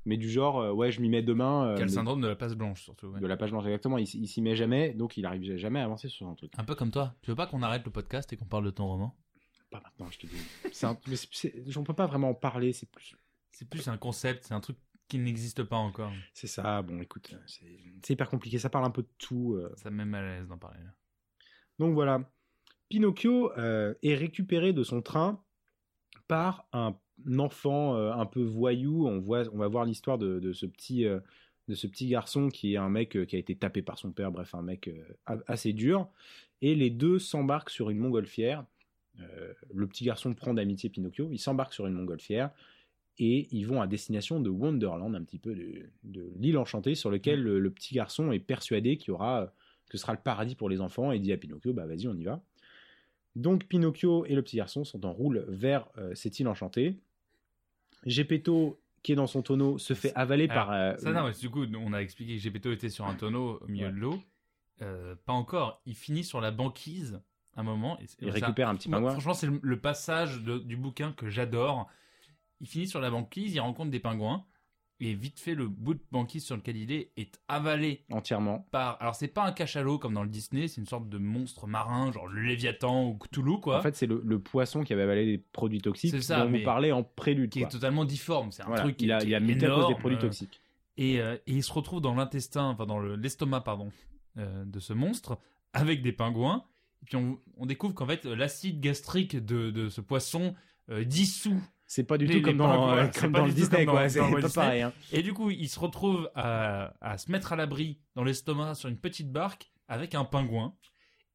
mais du genre, euh, ouais, je m'y mets demain. euh, Quel mais- syndrome de la passe blanche, surtout. ouais. de la page blanche exactement, il, il s'y met jamais, donc il arrive jamais à avancer sur son truc. Un peu comme toi. Tu veux pas qu'on arrête le podcast et qu'on parle de ton roman? Pas maintenant, je te dis. C'est un- mais J'en peux pas vraiment en parler, c'est plus. C'est plus un concept, c'est un truc qui n'existe pas encore. C'est ça, bon écoute, c'est hyper compliqué, ça parle un peu de tout. euh. Ça me met mal à l'aise d'en parler. là. Donc voilà. Pinocchio euh, est récupéré de son train par un enfant euh, un peu voyou. On, voit, on va voir l'histoire de, de ce petit, euh, de ce petit garçon qui est un mec euh, qui a été tapé par son père, bref, un mec assez dur. Et les deux s'embarquent sur une montgolfière. Le petit garçon prend d'amitié Pinocchio, ils s'embarquent sur une montgolfière et ils vont à destination de Wonderland, un petit peu de, de l'île enchantée, sur lequel le, le petit garçon est persuadé qu'il y aura, que ce sera le paradis pour les enfants, et dit à Pinocchio, bah vas-y, on y va. Donc Pinocchio et le petit garçon sont en roule vers euh, cette île enchantée. Gepetto, qui est dans son tonneau, se fait avaler Alors, par... euh, Ça, non, mais du coup, on a expliqué que Gepetto était sur un tonneau au milieu Ouais. de l'eau. Euh, pas encore. Il finit sur la banquise un moment. Et il récupère un petit pingouin. franchement, c'est le, le passage de- du bouquin que j'adore. Il finit sur la banquise, il rencontre des pingouins. Et vite fait, le bout de banquise sur lequel il est est avalé Entièrement. par. Alors, c'est pas un cachalot comme dans le Disney, c'est une sorte de monstre marin, genre le Léviathan ou Cthulhu, quoi. En fait, c'est le, le poisson qui avait avalé des produits toxiques C'est ça, dont vous parlez en prélude. qui quoi. est totalement difforme. C'est un Voilà, truc qui il a, qui il a muté à cause des produits toxiques. Et, euh, et il se retrouve dans l'intestin, enfin dans le- l'estomac, pardon, euh, de ce monstre, avec des pingouins. Et puis on, on découvre qu'en fait, l'acide gastrique de, de ce poisson euh, dissout. C'est pas du les- tout comme dans, euh, comme le Disney, quoi. C'est le pas pareil. hein. Et du coup, il se retrouve à, à se mettre à l'abri dans l'estomac sur une petite barque avec un pingouin.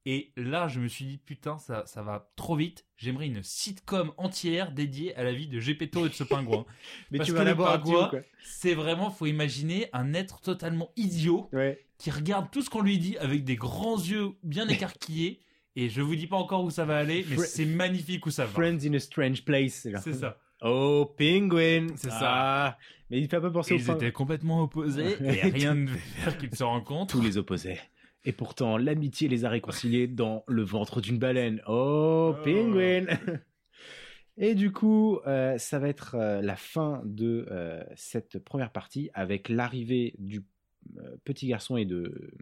Et là, je me suis dit, putain, ça, ça va trop vite. J'aimerais une sitcom entière dédiée à la vie de Gepetto et de ce pingouin. Mais Parce tu que vas le l'avoir à pingouin. C'est vraiment, faut imaginer un être totalement idiot Ouais. qui regarde tout ce qu'on lui dit avec des grands yeux bien écarquillés. Et je vous dis pas encore où ça va aller, mais Fr- c'est magnifique où ça va. Friends in a strange place. C'est ça. Oh, penguin. C'est ça. Ah. Mais il fait un peu penser au ils étaient complètement opposés et rien ne devait faire qu'ils se rencontrent. Tous les opposés. Et pourtant, l'amitié les a réconciliés dans le ventre d'une baleine. Oh, Oh. penguin Et du coup, euh, ça va être euh, la fin de euh, cette première partie avec l'arrivée du petit garçon et de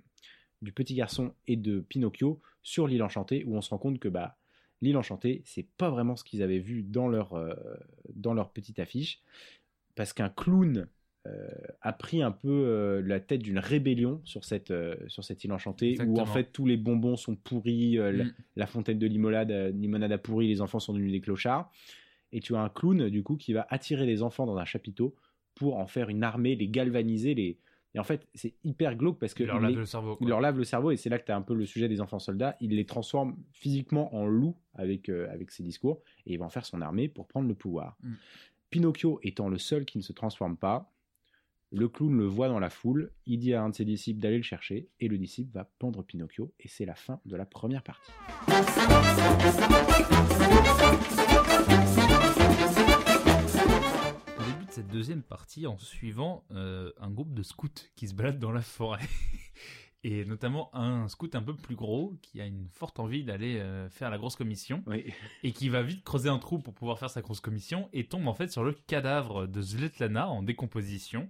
du petit garçon et de Pinocchio sur l'île enchantée où on se rend compte que bah l'île enchantée c'est pas vraiment ce qu'ils avaient vu dans leur euh, dans leur petite affiche parce qu'un clown euh, a pris un peu euh, la tête d'une rébellion sur cette, sur cette île enchantée, où en fait tous les bonbons sont pourris, la, Mm. la fontaine de limonade, limonade a pourri, les enfants sont devenus des clochards. Et tu as un clown, du coup, qui va attirer les enfants dans un chapiteau pour en faire une armée, les galvaniser. Les... Et en fait, c'est hyper glauque parce que Il leur lave les- le cerveau. il leur lave le cerveau, et c'est là que tu as un peu le sujet des enfants soldats. Il les transforme physiquement en loups avec, euh, avec ses discours, et il va en faire son armée pour prendre le pouvoir. Mm. Pinocchio étant le seul qui ne se transforme pas, le clown le voit dans la foule, il dit à un de ses disciples d'aller le chercher, et le disciple va pendre Pinocchio, et c'est la fin de la première partie. Cette deuxième partie, en suivant euh, un groupe de scouts qui se baladent dans la forêt. Et notamment un scout un peu plus gros qui a une forte envie d'aller euh, faire la grosse commission Oui. et qui va vite creuser un trou pour pouvoir faire sa grosse commission et tombe en fait sur le cadavre de Svetlana en décomposition.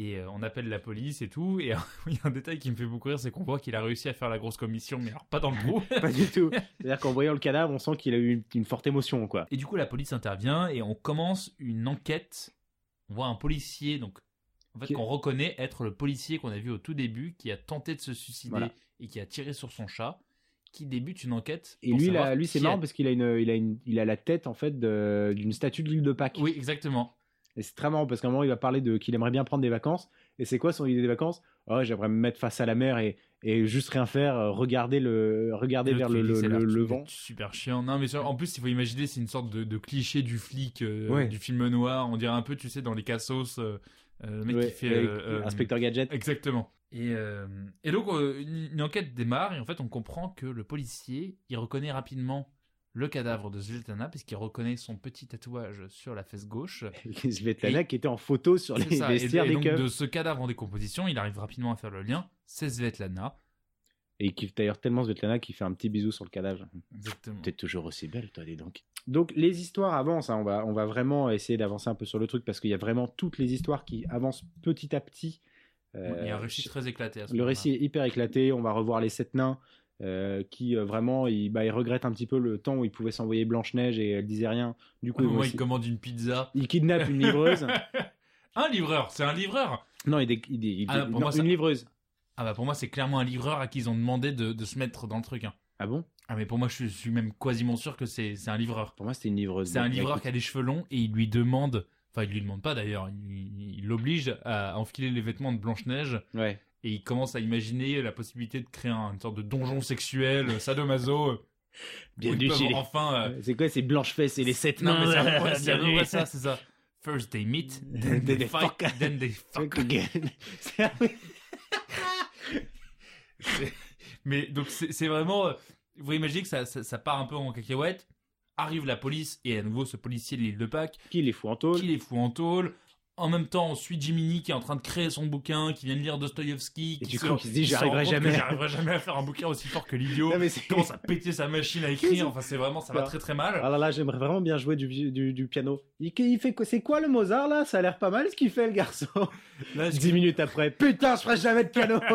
Et euh, on appelle la police et tout. Et il y a un détail qui me fait beaucoup rire, c'est qu'on voit qu'il a réussi à faire la grosse commission, mais alors pas dans le trou. Pas du tout. C'est-à-dire qu'en voyant le cadavre, on sent qu'il a eu une, une forte émotion, quoi. Et du coup, la police intervient et on commence une enquête. On voit un policier, donc en fait, qu'on reconnaît être le policier qu'on a vu au tout début, qui a tenté de se suicider Voilà. et qui a tiré sur son chat, qui débute une enquête. Et lui, là, lui c'est marrant parce qu'il a, une, il a, une, il a la tête, en fait, d'une statue de l'île de Pâques. Oui, exactement. Et c'est très marrant parce qu'à un moment, il va parler de qu'il aimerait bien prendre des vacances. Et c'est quoi son idée des vacances? Oh, j'aimerais me mettre face à la mer et, et juste rien faire, euh, regarder, le, regarder vers le, le, le- vent. Super chiant. Non, mais sur- en plus, il faut imaginer, c'est une sorte de, de cliché du flic, euh, Ouais. du film noir. On dirait un peu, tu sais, dans les cassos, euh, le mec Ouais, qui fait. euh, Inspecteur Gadget. Exactement. Et, et donc, une, une enquête démarre et en fait, on comprend que le policier, il reconnaît rapidement le cadavre de Svetlana puisqu'il reconnaît son petit tatouage sur la fesse gauche. Svetlana qui était en photo sur les ça. Et, vestiaires et des donc de ce cadavre en décomposition, il arrive rapidement à faire le lien. C'est Svetlana. Et qui d'ailleurs tellement Svetlana qui fait un petit bisou sur le cadavre. Exactement. T'es toujours aussi belle, toi, dis donc. Donc les histoires avancent, hein, on, va, on va vraiment essayer d'avancer un peu sur le truc parce qu'il y a vraiment toutes les histoires qui avancent petit à petit. Euh, il y a un récit très éclaté à ce le récit est hyper éclaté, on va revoir les sept nains euh, qui euh, vraiment, bah, ils regrettent un petit peu le temps où ils pouvaient s'envoyer Blanche-Neige et elle disait rien. Du coup, il commande une pizza. ils kidnappent une livreuse. un livreur, c'est un livreur. non, il il il Ah, pour non, moi, ça- une livreuse. Ah bah pour moi c'est clairement un livreur à qui ils ont demandé de, de se mettre dans le truc. hein. Ah bon? Ah mais pour moi je suis même quasiment sûr que c'est un livreur. Pour moi, c'était une livreuse. C'est un livreur qui a les cheveux longs et il lui demande, enfin il lui demande pas d'ailleurs, il il l'oblige à enfiler les vêtements de Blanche-Neige Ouais. Et il commence à imaginer la possibilité de créer un- une sorte de donjon sexuel, euh, sadomaso. euh, Bienvenue peuvent chez les- enfin... euh, C'est quoi, c'est Blanche-Fesse et les sept Non nains mais c'est ça, c'est ça. First they meet, then they they fight, fuck. then they fuck. Again. Mais donc c'est vraiment. euh, Vous imaginez que ça, ça, ça part un peu en cacahuète. Arrive la police et à nouveau ce policier de l'île de Pâques Qui les fout en tôle qui les fout en tôle. En même temps, on suit Jiminy qui est en train de créer son bouquin, qui vient de lire Dostoïevski. Et qui coup, qui se dit, qui j'y se rend arriverai compte que jamais. J'arriverai jamais à faire un bouquin aussi fort que l'idiot. Commence à péter sa machine à écrire. Enfin, c'est vraiment, ça va très très mal. Ah là là, j'aimerais vraiment bien jouer du, du, du piano. Il, il fait quoi C'est quoi le Mozart là? Ça a l'air pas mal ce qu'il fait le garçon. Là, Dix minutes après, putain, je ferai jamais de piano.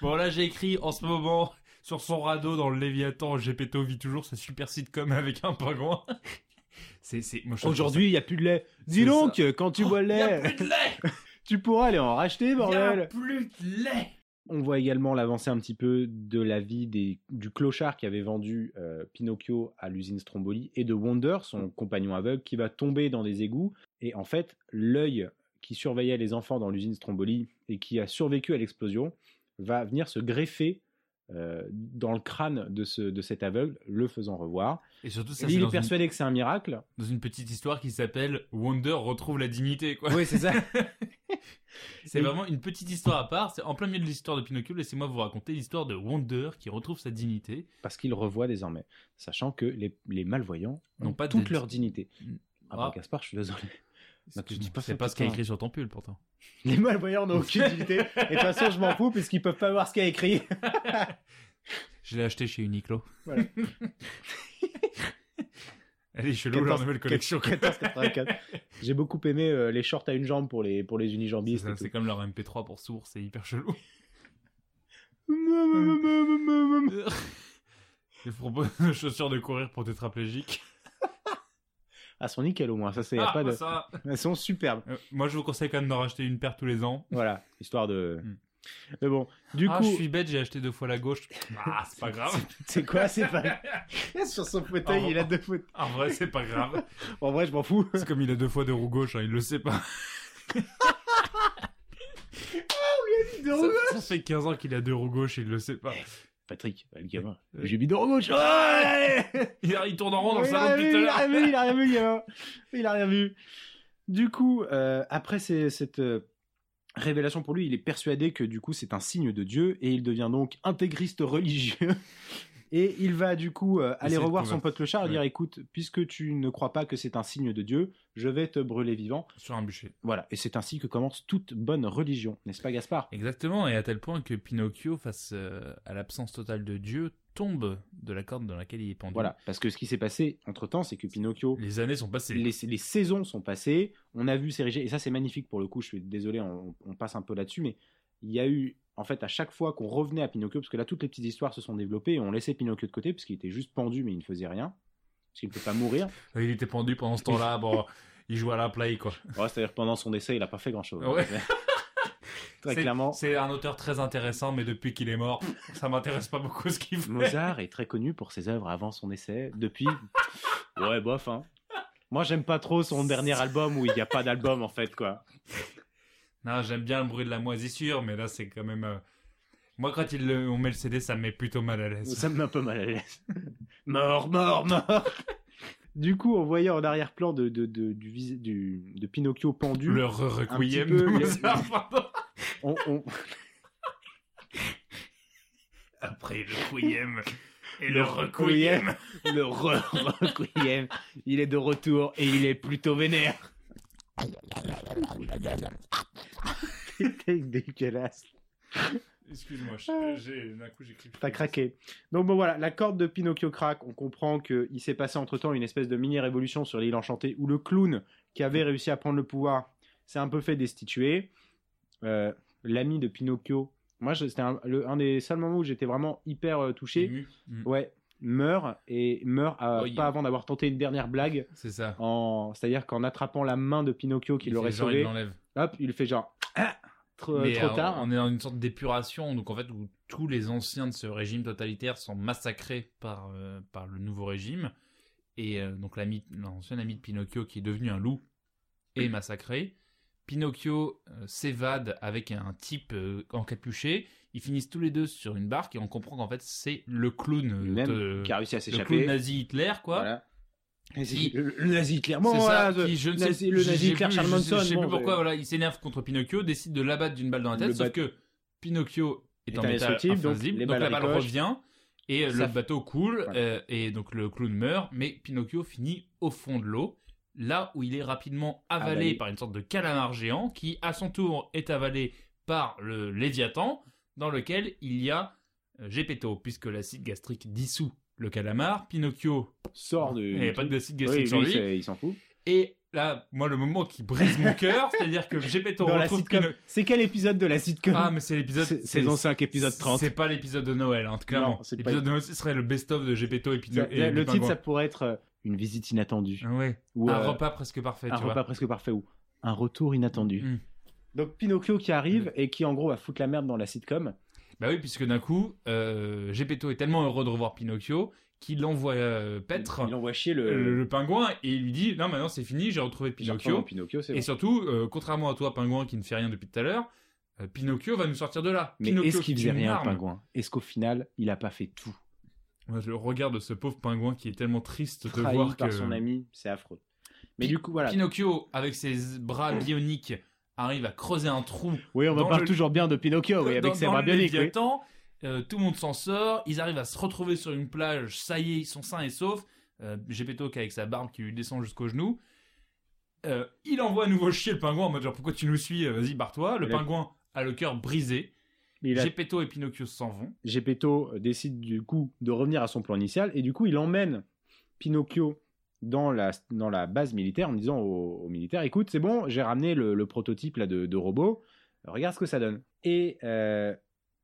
Bon, là, j'ai écrit en ce moment sur son radeau dans le Léviathan, Gepetto vit toujours sa super sitcom avec un pingouin. Aujourd'hui, il y a plus de lait. Dis donc, ça. quand tu ça- bois Oh, le y a lait, plus de lait tu pourras aller en racheter, Y a bordel. plus de lait On voit également l'avancée un petit peu de la vie des, du clochard qui avait vendu euh, Pinocchio à l'usine Stromboli et de Wonder, son compagnon aveugle, qui va tomber dans des égouts. Et en fait, l'œil qui surveillait les enfants dans l'usine Stromboli et qui a survécu à l'explosion va venir se greffer euh, dans le crâne de, ce, de cet aveugle, le faisant revoir. Et surtout, ça, il est une, persuadé que c'est un miracle. dans une petite histoire qui s'appelle Wonder retrouve la dignité, quoi. Oui, c'est ça. C'est Et- vraiment une petite histoire à part. C'est en plein milieu de l'histoire de Pinocchio. Laissez-moi vous raconter l'histoire de Wonder qui retrouve sa dignité. Parce qu'il revoit désormais, sachant que les, les malvoyants N'ont ont pas toute leur dignité. Ah, bah, Ah. Gaspard, je suis désolé. Bah, tu dis pas C'est pas ce qu'il y a écrit sur ton pull, pourtant. Les malvoyants n'ont aucune utilité. Et de toute façon, je m'en fous puisqu'ils peuvent pas voir ce qu'il y a écrit. Je l'ai acheté chez Uniqlo. Voilà. Elle est chelou, leur nouvelle collection. 14,84. J'ai beaucoup aimé euh, les shorts à une jambe pour les, pour les unijambistes. C'est comme leur MP3 pour sourds, c'est hyper chelou. Ils proposent de chaussures de courir pour tétraplégiques. Ah, sont nickel au moins. Ça, c'est a Ah, pas de. bah ça. Elles sont superbes. Euh, moi, je vous conseille quand même d'en racheter une paire tous les ans. Voilà, histoire de. Hmm. Mais bon, du ah, coup, je suis bête, j'ai acheté deux fois la gauche. Ah, c'est pas grave. c'est quoi C'est pas. Sur son fauteuil, il a deux fautes. En vrai, c'est pas grave. En vrai, je m'en fous. C'est comme il a deux fois de roue gauche, hein, il le sait pas. Ça, ça fait 15 ans qu'il a deux roues gauche, il le sait pas. Patrick, le gamin. J'ai mis de gauche. Allez Il, il tourne en rond dans le salon depuis vu, tout à il a rien vu, il a rien vu. Il a rien vu. Du coup, euh, après cette euh, révélation pour lui, il est persuadé que du coup c'est un signe de Dieu et il devient donc intégriste religieux. Et il va du coup euh, aller revoir son pote le et Ouais. dire écoute, puisque tu ne crois pas que c'est un signe de Dieu, je vais te brûler vivant. Sur un bûcher. Voilà, et c'est ainsi que commence toute bonne religion, n'est-ce pas Gaspard? Exactement, et à tel point que Pinocchio, face euh, à l'absence totale de Dieu, tombe de la corde dans laquelle il est pendu. Voilà, parce que ce qui s'est passé entre-temps, c'est que Pinocchio Les années sont passées. les, les saisons sont passées, on a vu s'ériger, et ça c'est magnifique pour le coup, je suis désolé, on, on passe un peu là-dessus, mais il y a eu, en fait, à chaque fois qu'on revenait à Pinocchio, parce que là toutes les petites histoires se sont développées, et on laissait Pinocchio de côté, parce qu'il était juste pendu, mais il ne faisait rien, parce qu'il ne peut pas mourir. Il était pendu pendant ce temps-là, bon, il jouait à la play, quoi. Ouais, C'est-à-dire pendant son décès, il n'a pas fait grand-chose. Ouais. Très C'est- clairement, C'est un auteur très intéressant, mais depuis qu'il est mort, ça m'intéresse pas beaucoup ce qu'il fait. Mozart est très connu pour ses œuvres avant son décès, depuis... Ouais, bof, hein. Moi, j'aime pas trop son dernier album où il n'y a pas d'album, en fait, quoi. Non, j'aime bien le bruit de la moisissure, mais là, c'est quand même. euh, Moi, quand il le- on met le CD, ça me met plutôt mal à l'aise. Ça me met un peu mal à l'aise. mort, mort, mort. Du coup, on voyait en arrière-plan de, de, de, du, vis- du- de Pinocchio pendu. Le re- requiem peu, de le- Mozart, pardon. On, on- Après le requiem. Et le requiem. le re- requiem, il est de retour et il est plutôt vénère. Dégueulasse. Excuse-moi, Ah. j'ai d'un coup j'ai T'as craqué. Donc bon voilà, la corde de Pinocchio craque. On comprend qu'il s'est passé entre temps une espèce de mini-révolution sur l'île enchantée où le clown qui avait réussi à prendre le pouvoir s'est un peu fait destituer. Euh, L'ami de Pinocchio, moi c'était un, des seuls moments où j'étais vraiment hyper euh, touché. Mm. Ouais, meurt et meurt il- pas avant d'avoir tenté une dernière blague. C'est ça. En... C'est-à-dire qu'en attrapant la main de Pinocchio qui Il l'aurait genre, il sauvé, l'enlève. hop, il fait genre Ah trop, Mais trop euh, tard. on est dans une sorte d'épuration, donc en fait où tous les anciens de ce régime totalitaire sont massacrés par, euh, par le nouveau régime. Et euh, donc l'ami- l'ancien ami de Pinocchio qui est devenu un loup est massacré. Pinocchio s'évade avec un type encapuché. Ils finissent tous les deux sur une barque et on comprend qu'en fait c'est le clown euh, de- qui a réussi à le clown s'échapper. nazi Hitler quoi. Voilà. Qui- Le, le nazi Hitler. Bon, C'est voilà, ça, the- qui, je ne nazi- sais, le j'ai- nazi j'ai Hitler, plus- Charles je sais- Manson. Je sais plus bon, pourquoi, euh, voilà, il s'énerve contre Pinocchio, décide de l'abattre d'une balle dans la tête, sauf que Pinocchio est, Est en métal indestructible, donc donc, la balle revient et le bateau coule Voilà. euh, et donc le clown meurt, mais Pinocchio finit au fond de l'eau, là où il est rapidement avalé, Avalé. par une sorte de calamar géant qui, à son tour, est avalé par le Léviathan, dans lequel il y a euh, Gepetto, puisque l'acide gastrique dissout le calamar. Pinocchio, sort de. il n'y a pas d'acide Oui, gastrique sur lui, il s'en fout. Et là, moi, le moment qui brise mon cœur, c'est-à-dire que Gepetto Dans retrouve sitcom. Pino- C'est quel épisode de la sitcom? Ah, mais c'est l'épisode. Saison 5, épisode 30. C'est pas l'épisode de Noël, hein, clairement. Non, c'est pas- L'épisode de Noël, ce serait le best-of de Gepetto et Pino. Ça- et le titre, ça pourrait être euh, une visite inattendue. Ouais. Ou un euh, repas presque parfait, un tu repas vois. presque parfait ou un retour inattendu. Mm. Donc Pinocchio qui arrive et qui en gros va foutre la merde dans la sitcom. Bah oui, puisque d'un coup, euh, Gepetto est tellement heureux de revoir Pinocchio qu'il envoie euh, Il envoie chier le, le, le pingouin, et il lui dit Non, maintenant c'est fini, j'ai retrouvé Pinocchio. Et surtout, euh, contrairement à toi, pingouin, qui ne fait rien depuis tout à l'heure, euh, Pinocchio va nous sortir de là. Mais est-ce qu'il qui faisait rien, arme. pingouin? Est-ce qu'au final, il a pas fait tout? Moi, je regarde ce pauvre pingouin qui est tellement triste de voir par que son ami, c'est affreux. Mais du coup, voilà. Pinocchio, avec ses bras bioniques, arrive à creuser un trou Oui, on parle le- toujours bien de Pinocchio, oui, avec ses bras bioniques. Euh, tout le monde s'en sort, ils arrivent à se retrouver sur une plage, ça y est, ils sont sains et saufs. Euh, Gepetto avec sa barbe qui lui descend jusqu'aux genoux. Euh, il envoie à nouveau chier le pingouin en mode genre pourquoi tu nous suis, Euh, vas-y barre-toi. Le Il pingouin a le cœur brisé. Il a- Gepetto et Pinocchio s'en vont. Gepetto décide du coup de revenir à son plan initial et du coup il emmène Pinocchio dans la, dans la base militaire en disant aux, aux militaires écoute c'est bon j'ai ramené le, le prototype là, de, de robot. Regarde ce que ça donne. Et euh,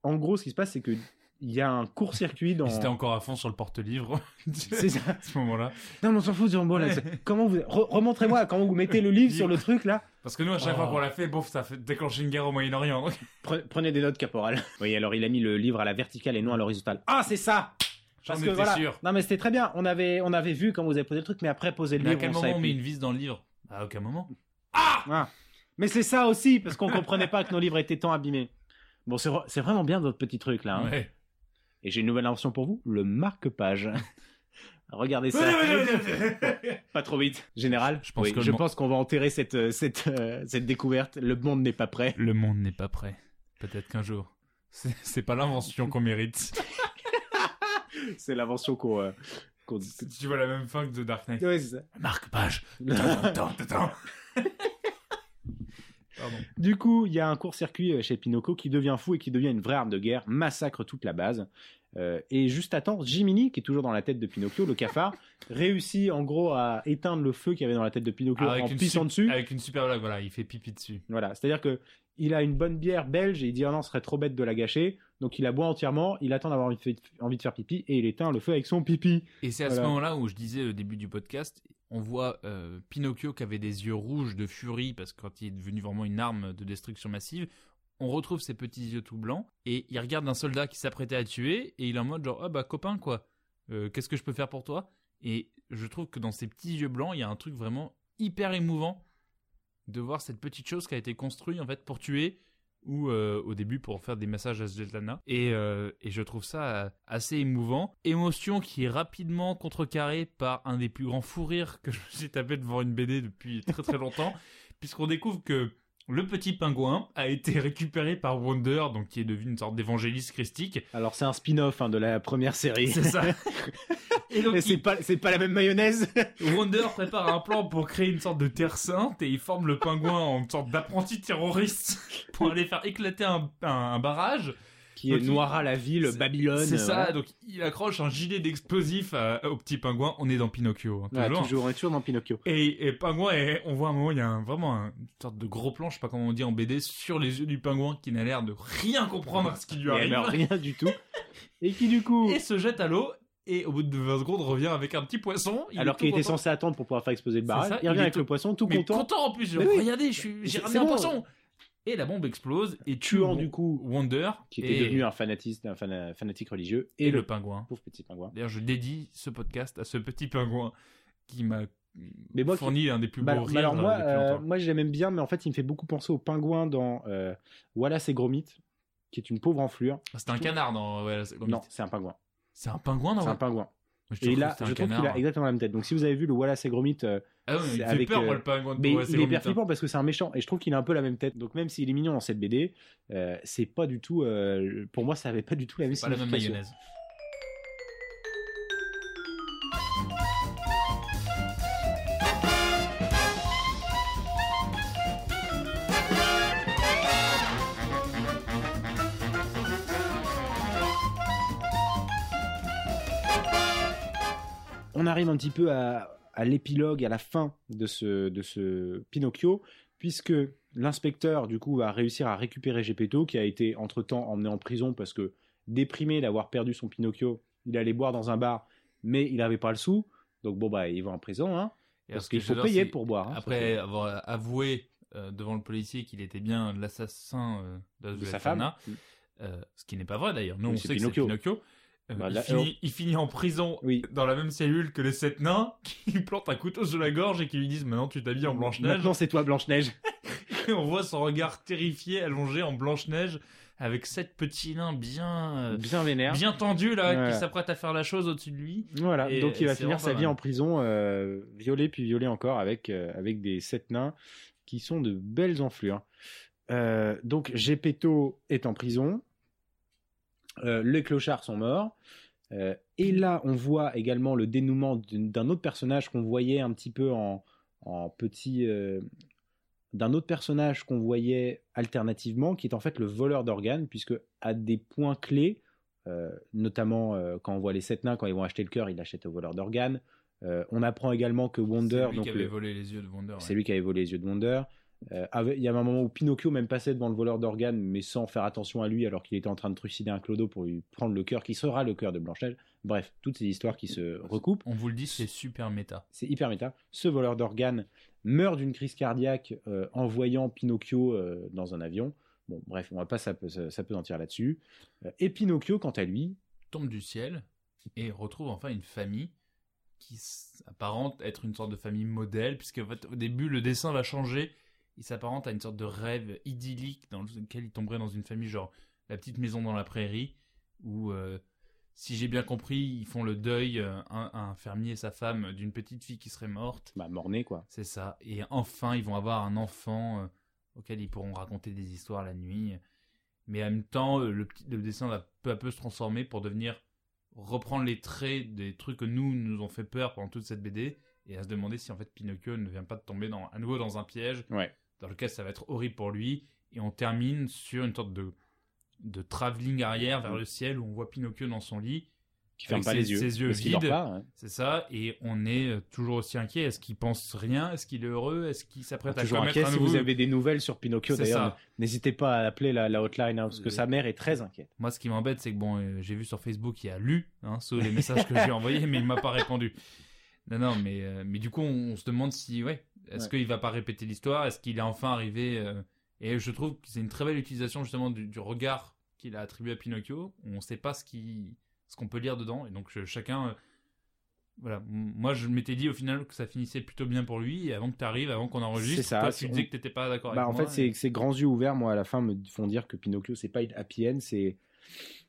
en gros ce qui se passe c'est que il y a un court-circuit dans Ils étaient encore à fond sur le porte-livre. C'est ça. À ce moment-là. non mais on s'en fout sur- bon, là, comment vous re- remontrez-moi comment vous mettez le livre sur le truc là. Parce que nous, à chaque Oh. fois qu'on l'a fait, bof, ça fait déclencher une guerre au Moyen-Orient. Pre- prenez des notes caporal oui alors il a mis le livre à la verticale et non à l'horizontale. Ah c'est ça Parce que voilà. sûr. Non mais c'était très bien. On avait on avait vu quand vous avez posé le truc, mais après poser le Mais à livre, quel on moment on met plus. une vis dans le livre? À aucun moment. Ah. Mais c'est ça aussi parce qu'on comprenait pas que nos livres étaient tant abîmés. Bon c'est vra- c'est vraiment bien votre petit truc là. hein. Ouais. Et j'ai une nouvelle invention pour vous, le marque-page. Regardez ça. pas trop vite. Général. Je pense Oui, qu'on va enterrer cette euh, cette euh, cette découverte. Le monde n'est pas prêt. Le monde n'est pas prêt. Peut-être qu'un jour. C'est pas l'invention qu'on mérite. C'est l'invention qu'on. euh, qu'on- tu vois la même fin que de Dark Knight. Ouais, c'est ça. Marque-page. Attends, attends. Pardon. Du coup, il y a un court-circuit euh, chez Pinocchio qui devient fou et qui devient une vraie arme de guerre, massacre toute la base. Euh, et juste à temps, Jiminy, qui est toujours dans la tête de Pinocchio, le cafard, réussit en gros à éteindre le feu qu'il y avait dans la tête de Pinocchio Avec en une, pissant dessus. avec une super blague, voilà, il fait pipi dessus. Voilà, c'est-à-dire que il a une bonne bière belge et il dit oh non, ce serait trop bête de la gâcher. Donc il la boit entièrement, il attend d'avoir envie de fait- envie de faire pipi et il éteint le feu avec son pipi. Et c'est à ce moment-là où je disais au début du podcast, on voit euh, Pinocchio qui avait des yeux rouges de furie parce que quand il est devenu vraiment une arme de destruction massive, on retrouve ses petits yeux tout blancs et il regarde un soldat qui s'apprêtait à tuer et il est en mode genre ah bah copain quoi, Euh, qu'est-ce que je peux faire pour toi? Et je trouve que dans ces petits yeux blancs, il y a un truc vraiment hyper émouvant de voir cette petite chose qui a été construite en fait pour tuer ou euh, au début pour faire des massages à Svetlana. Et, euh, et je trouve ça euh, assez émouvant. Émotion qui est rapidement contrecarrée par un des plus grands fous rires que suis tapé devant une BD depuis très très longtemps, puisqu'on découvre que le petit pingouin a été récupéré par Wonder, donc qui est devenu une sorte d'évangéliste christique. Alors c'est un spin-off hein, de la première série. C'est ça. Et donc c'est pas c'est pas la même mayonnaise. Wonder prépare un plan pour créer une sorte de terre sainte et il forme le pingouin en une sorte d'apprenti terroriste pour aller faire éclater un, un barrage qui est noiera la ville, Babylone. C'est ça, donc il accroche un gilet d'explosifs au petit pingouin. On est dans Pinocchio. Hein, toujours. on est toujours dans Pinocchio. Et, et pingouin, on voit un moment, il y a vraiment une sorte de gros plan, je sais pas comment on dit en BD, sur les yeux du pingouin qui n'a l'air de rien comprendre à ce qui lui arrive. rien du tout. Et qui du coup. Et se jette à l'eau et au bout de 20 secondes revient avec un petit poisson. Alors qu'il était censé attendre pour pouvoir faire exploser le barrage. Il revient avec le poisson tout mais content. content en plus. Regardez, j'ai ramené un poisson et la bombe explose et tuant du coup Wonder qui était devenu un fanatique, un fanatique religieux et, le, pingouin, pauvre petit pingouin. D'ailleurs, je dédie ce podcast à ce petit pingouin qui m'a fourni un des plus bah, beaux rires. Alors moi, euh, moi je l'aime bien, mais en fait, il me fait beaucoup penser au pingouin dans euh, Wallace et Gromit, qui est une pauvre enflure. Ah, c'est un canard dans Wallace et Gromit. Non, c'est un pingouin. C'est un pingouin dans C'est un pingouin. Et là, je trouve qu'il a exactement la même tête. Donc, si vous avez vu le Wallace et Gromit, euh, ah oui, il fait peur, euh, le pingouin de mais il est hyper flippant parce que c'est un méchant. Et je trouve qu'il a un peu la même tête. Donc, même s'il est mignon dans cette BD, euh, c'est pas du tout. pour moi, ça avait pas du tout la même Pas la même mayonnaise. on arrive un petit peu à, l'épilogue, à la fin de ce, de ce Pinocchio, puisque l'inspecteur, du coup, va réussir à récupérer Gepetto, qui a été entre-temps emmené en prison parce que, déprimé d'avoir perdu son Pinocchio, il allait boire dans un bar, mais il n'avait pas le sou. Donc, bon, bah, il va en prison, hein, parce qu'il faut payer pour boire. Hein, après avoir avoué euh, devant le policier qu'il était bien l'assassin euh, de, sa femme, euh, ce qui n'est pas vrai d'ailleurs. Nous, on sait que c'est Pinocchio. Euh, bah, il, finit, en prison dans la même cellule que les sept nains qui lui plantent un couteau sur la gorge et qui lui disent maintenant tu t'habilles en Blanche-Neige. Maintenant c'est toi Blanche-Neige. et on voit son regard terrifié allongé en Blanche-Neige avec sept petits nains bien euh, bien vénères, bien tendus là qui s'apprêtent à faire la chose au-dessus de lui. Voilà, donc il va finir sa vie en prison euh, violé puis violé encore avec avec des sept nains qui sont de belles enflures. donc Gepetto est en prison, euh, les clochards sont morts. Euh, et là, on voit également le dénouement d'un autre personnage qu'on voyait un petit peu en, petit. Euh, d'un autre personnage qu'on voyait alternativement, qui est en fait le voleur d'organes, puisque à des points clés, notamment quand on voit les sept nains, quand ils vont acheter le cœur, ils l'achètent au voleur d'organes. on apprend également que Wonder. C'est lui qui avait volé les yeux de Wonder. C'est lui qui avait volé les yeux de Wonder. Euh, il y avait un moment où Pinocchio même passait devant le voleur d'organes, mais sans faire attention à lui, alors qu'il était en train de trucider un clodo pour lui prendre le cœur, qui sera le cœur de Blanche-Neige. Bref, toutes ces histoires qui se recoupent. On vous le dit, c'est super méta. C'est hyper méta. Ce voleur d'organes meurt d'une crise cardiaque euh, en voyant Pinocchio euh, dans un avion. Bon, bref, on va pas s'apesantir là-dessus. et Pinocchio, quant à lui, tombe du ciel et retrouve enfin une famille qui s'apparente être une sorte de famille modèle, puisque au début le dessin va changer il s'apparente à une sorte de rêve idyllique dans lequel il tomberait dans une famille genre la petite maison dans la prairie où euh, si j'ai bien compris ils font le deuil euh, un, fermier et sa femme d'une petite fille qui serait morte. Bah mornée quoi. C'est ça. Et enfin ils vont avoir un enfant euh, auquel ils pourront raconter des histoires la nuit. Mais en même temps le, le dessin va peu à peu se transformer pour devenir reprendre les traits des trucs que nous nous ont fait peur pendant toute cette BD et à se demander si en fait Pinocchio ne vient pas de tomber dans, à nouveau dans un piège. Ouais dans lequel ça va être horrible pour lui. Et on termine sur une sorte de, de travelling arrière vers le ciel où on voit Pinocchio dans son lit. Qui ferme pas les yeux. Ses yeux vides. C'est ça. Et on est euh, toujours aussi inquiet. Est-ce qu'il pense rien? Est-ce qu'il est heureux? Est-ce qu'il s'apprête à toujours inquiet. Si vous avez des nouvelles sur Pinocchio, d'ailleurs, n'hésitez pas à appeler la, hotline, hein, parce que sa mère est très inquiète. Moi, ce qui m'embête, c'est que bon, euh, j'ai vu sur Facebook, il a lu hein, les messages que j'ai envoyés, mais il m'a pas répondu. Non, non, mais, euh, mais du coup, on, se demande si, ouais, est-ce qu'il va pas répéter l'histoire? Est-ce qu'il est enfin arrivé euh, Et je trouve que c'est une très belle utilisation justement du, regard qu'il a attribué à Pinocchio. On ne sait pas ce qui, ce qu'on peut lire dedans, et donc chacun. Euh, voilà, moi je m'étais dit au final que ça finissait plutôt bien pour lui, et avant que tu arrives, avant qu'on enregistre, ça, toi, tu disais que t'étais pas d'accord bah, avec en moi. En fait, ces grands yeux ouverts, moi à la fin me font dire que Pinocchio c'est pas une happy end, c'est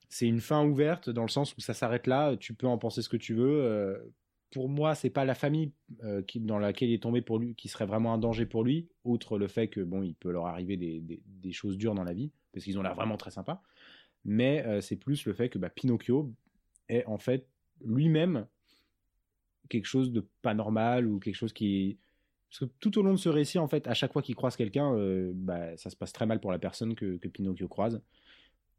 c'est une fin ouverte dans le sens où ça s'arrête là, tu peux en penser ce que tu veux. Pour moi, c'est pas la famille euh, dans laquelle il est tombé qui serait vraiment un danger pour lui, outre le fait que bon, il peut leur arriver des choses dures dans la vie, parce qu'ils ont l'air vraiment très sympas. Mais euh, c'est plus le fait que bah, Pinocchio est en fait lui-même quelque chose de pas normal ou quelque chose qui parce que tout au long de ce récit, en fait, à chaque fois qu'il croise quelqu'un, euh, bah, ça se passe très mal pour la personne que, que Pinocchio croise.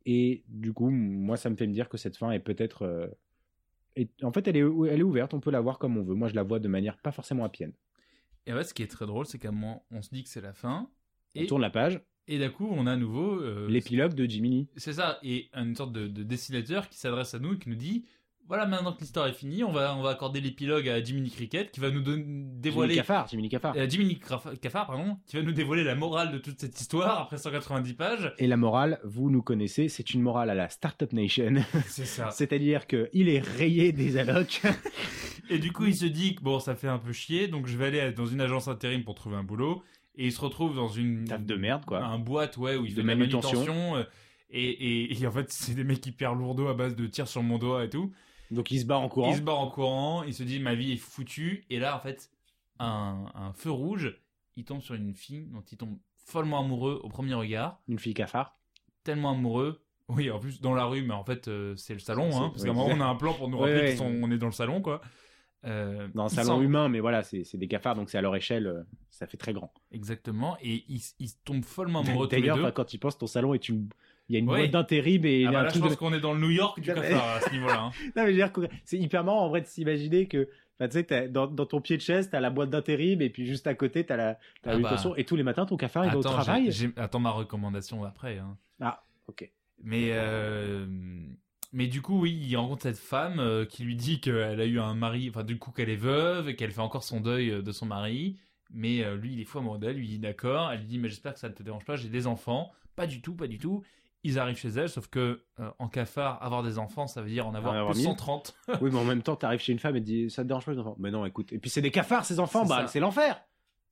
Et du coup, moi, ça me fait me dire que cette fin est peut-être. Est- en fait, elle est, elle est ouverte, on peut la voir comme on veut. Moi, je la vois de manière pas forcément happy Et ouais, ce qui est très drôle, c'est qu'à un moment, on se dit que c'est la fin. On Et, tourne la page, et d'un coup, on a à nouveau. euh, l'épilogue de Jiminy. C'est ça, et une sorte de, de dessinateur qui s'adresse à nous et qui nous dit voilà, maintenant que l'histoire est finie, on va, on va accorder l'épilogue à Jiminy Cricket qui va nous Jiminy dévoiler. Cafard, Jiminy Cafard. euh, Jiminy Craf- Cafard, pardon, qui va nous dévoiler la morale de toute cette histoire après 190 pages. Et la morale, vous nous connaissez, c'est une morale à la Startup Nation. C'est ça. C'est-à-dire qu'il est rayé des allocs. Et du coup, il se dit que bon, ça fait un peu chier, donc je vais aller dans une agence intérim pour trouver un boulot. Et il se retrouve dans une. Taf de merde, quoi. Un boîte, ouais, où il De fait de la manutention. manutention. euh, et, et, et en fait, c'est des mecs hyper lourdeaux à base de tirs sur mon doigt et tout. Donc il se bat en courant. Il se barre en courant, il se dit ma vie est foutue. Et là, en fait, un, un feu rouge, il tombe sur une fille dont il tombe follement amoureux au premier regard. Une fille cafard. Tellement amoureux. Oui, en plus, dans la rue, mais en fait, euh, c'est le salon, hein, parce oui. qu'à un moment, on a un plan pour nous rappeler ouais. qu'on est dans le salon, quoi. Euh, Dans un salon sent- humain, mais voilà, c'est des cafards, donc c'est à leur échelle, euh, ça fait très grand. Exactement, et ils ils tombent follement amoureux D'ailleurs, quand tu penses, ton salon est une. Il y a une Ouais. boîte d'intérim et Ah bah un là, je pense de- qu'on est dans le New York du cafard à ce niveau-là. hein. Non, mais je veux dire, que c'est hyper marrant en vrai de s'imaginer que. enfin, tu sais, dans, dans ton pied de chaise, t'as la boîte d'intérim et puis juste à côté, t'as la, t'as la Ah bah. Et tous les matins, ton cafard, il va au travail. j'ai- j'ai- attends ma recommandation après. hein. Ah, ok. Mais, euh, mais du coup, oui, il rencontre cette femme euh, qui lui dit qu'elle a eu un mari, enfin, du coup, qu'elle est veuve et qu'elle fait encore son deuil euh, de son mari. Mais euh, lui, il est fou amoureux d'elle, lui dit d'accord. Elle lui dit, mais j'espère que ça ne te dérange pas, j'ai des enfants. Pas du tout, pas du tout. Ils arrivent chez elle, sauf que euh, en cafard, avoir des enfants, ça veut dire en avoir, En avoir que mille. 130. oui, mais en même temps, t'arrives chez une femme et te dis Ça te dérange pas les enfants Mais non, écoute. Et puis c'est des cafards, ces enfants, C'est bah c'est l'enfer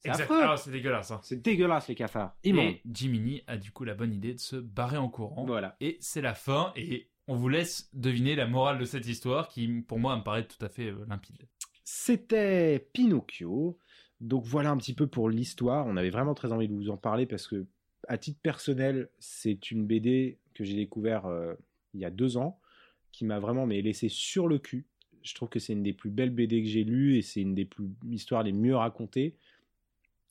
C'est Ah, c'est dégueulasse. hein. C'est dégueulasse, les cafards. Immonde. Et Jiminy a du coup la bonne idée de se barrer en courant. Voilà. Et c'est la fin, et on vous laisse deviner la morale de cette histoire qui, pour moi, me paraît tout à fait euh, limpide. C'était Pinocchio. Donc voilà un petit peu pour l'histoire. On avait vraiment très envie de vous en parler parce que, à titre personnel, c'est une BD que j'ai découvert euh, il y a deux ans, qui m'a vraiment mais, laissé sur le cul. Je trouve que c'est une des plus belles BD que j'ai lues et c'est une des plus histoires les mieux racontées.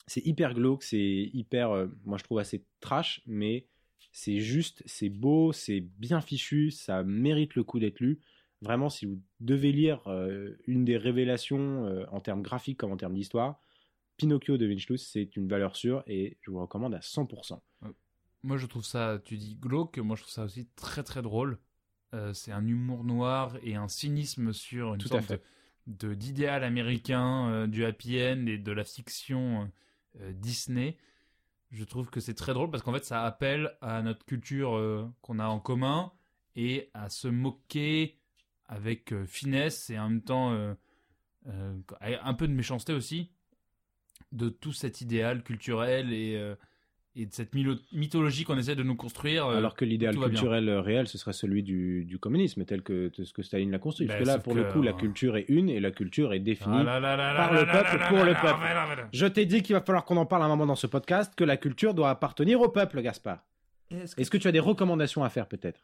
C'est hyper glauque, c'est hyper, euh, moi je trouve assez trash, mais c'est juste, c'est beau, c'est bien fichu, ça mérite le coup d'être lu. Vraiment, si vous devez lire euh, une des révélations en termes graphiques comme en termes d'histoire, Pinocchio de Vinchlus, c'est une valeur sûre et je vous recommande à 100%. Moi, je trouve ça, tu dis glauque, moi je trouve ça aussi très très drôle. Euh, c'est un humour noir et un cynisme sur une Tout sorte de- d'idéal américain, euh, du happy end et de la fiction euh, Disney. Je trouve que c'est très drôle parce qu'en fait, ça appelle à notre culture qu'on a en commun et à se moquer avec finesse et en même temps un peu de méchanceté aussi de tout cet idéal culturel et, euh, et de cette mythologie qu'on essaie de nous construire. euh, Alors que l'idéal bien. culturel euh, réel, ce serait celui du, du communisme, tel que ce que Staline l'a construit. Parce Ben, que là, pour le coup, la euh, culture est une et la culture est définie. Ah là là là par là le peuple, là là pour là le là peuple. là là là là. Je t'ai dit qu'il va falloir qu'on en parle un moment dans ce podcast, que la culture doit appartenir au peuple, Gaspard. Est-ce que- tu as des recommandations à faire peut-être?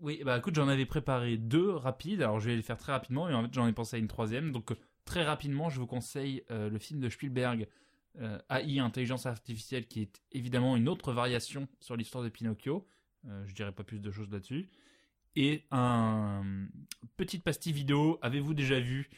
Oui, bah écoute, j'en avais préparé deux rapides, alors je vais les faire très rapidement, et en fait j'en ai pensé à une troisième. Donc très rapidement, je vous conseille euh, le film de Spielberg, euh, AI, Intelligence Artificielle, qui est évidemment une autre variation sur l'histoire de Pinocchio. Euh, je dirais pas plus de choses là-dessus. Et un petite pastille vidéo, avez-vous déjà vu,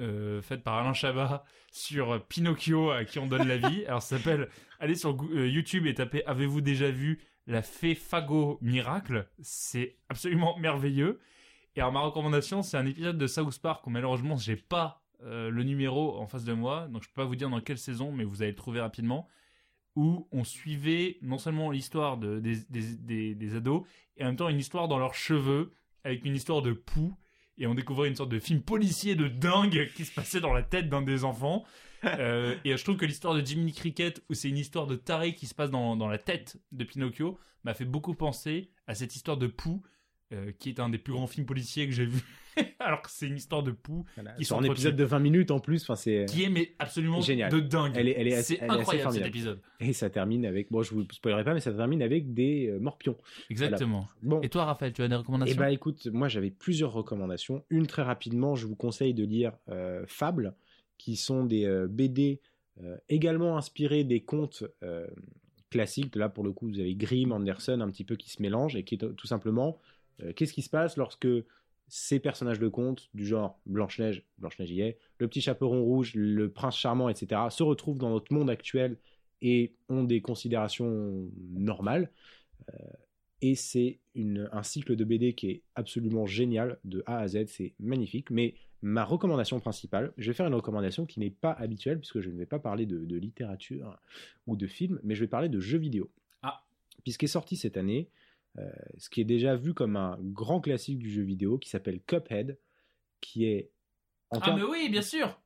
euh, faite par Alain Chabat sur Pinocchio à qui on donne la vie? Alors ça s'appelle, allez sur YouTube et tapez avez-vous déjà vu la fée Fago Miracle, c'est absolument merveilleux. Et alors ma recommandation, c'est un épisode de South Park où malheureusement j'ai pas euh, le numéro en face de moi, donc je peux pas vous dire dans quelle saison, mais vous allez le trouver rapidement, où on suivait non seulement l'histoire de, des, des, des, ados, et en même temps une histoire dans leurs cheveux, avec une histoire de poux, et on découvrait une sorte de film policier de dingue qui se passait dans la tête d'un des enfants. Euh, et je trouve que l'histoire de Jiminy Cricket, où c'est une histoire de taré qui se passe dans, dans la tête de Pinocchio, m'a fait beaucoup penser à cette histoire de Pou euh, qui est un des plus grands films policiers que j'ai vu, alors que c'est une histoire de poux, Voilà. Qui sont un épisode de 20 minutes en plus. Enfin, c'est qui est mais absolument Génial. de dingue. Elle est- elle est assez- c'est incroyable cet épisode. et ça termine avec. Bon, je vous spoilerai pas, mais ça termine avec des euh, morpions. Exactement. Bon. Et toi, Raphaël, tu as des Eh recommandations ben écoute, moi j'avais plusieurs recommandations. Une très rapidement, je vous conseille de lire euh, Fables, qui sont des euh, BD euh, également inspirés des contes euh, classiques. Là pour le coup, vous avez Grimm, Anderson, un petit peu qui se mélangent et qui est euh, tout simplement euh, qu'est-ce qui se passe lorsque ces personnages de contes du genre Blanche-Neige, Blanche-Neige y est, le petit chaperon rouge, le prince charmant, etc., se retrouvent dans notre monde actuel et ont des considérations normales. Euh, et c'est un cycle de BD qui est absolument génial de A à Z, c'est magnifique. Mais ma recommandation principale, je vais faire une recommandation qui n'est pas habituelle puisque je ne vais pas parler de, de littérature ou de film, mais je vais parler de jeux vidéo. Ah. Puisqu'est sorti cette année, euh, ce qui est déjà vu comme un grand classique du jeu vidéo qui s'appelle Cuphead, qui est en Ah, mais oui, bien sûr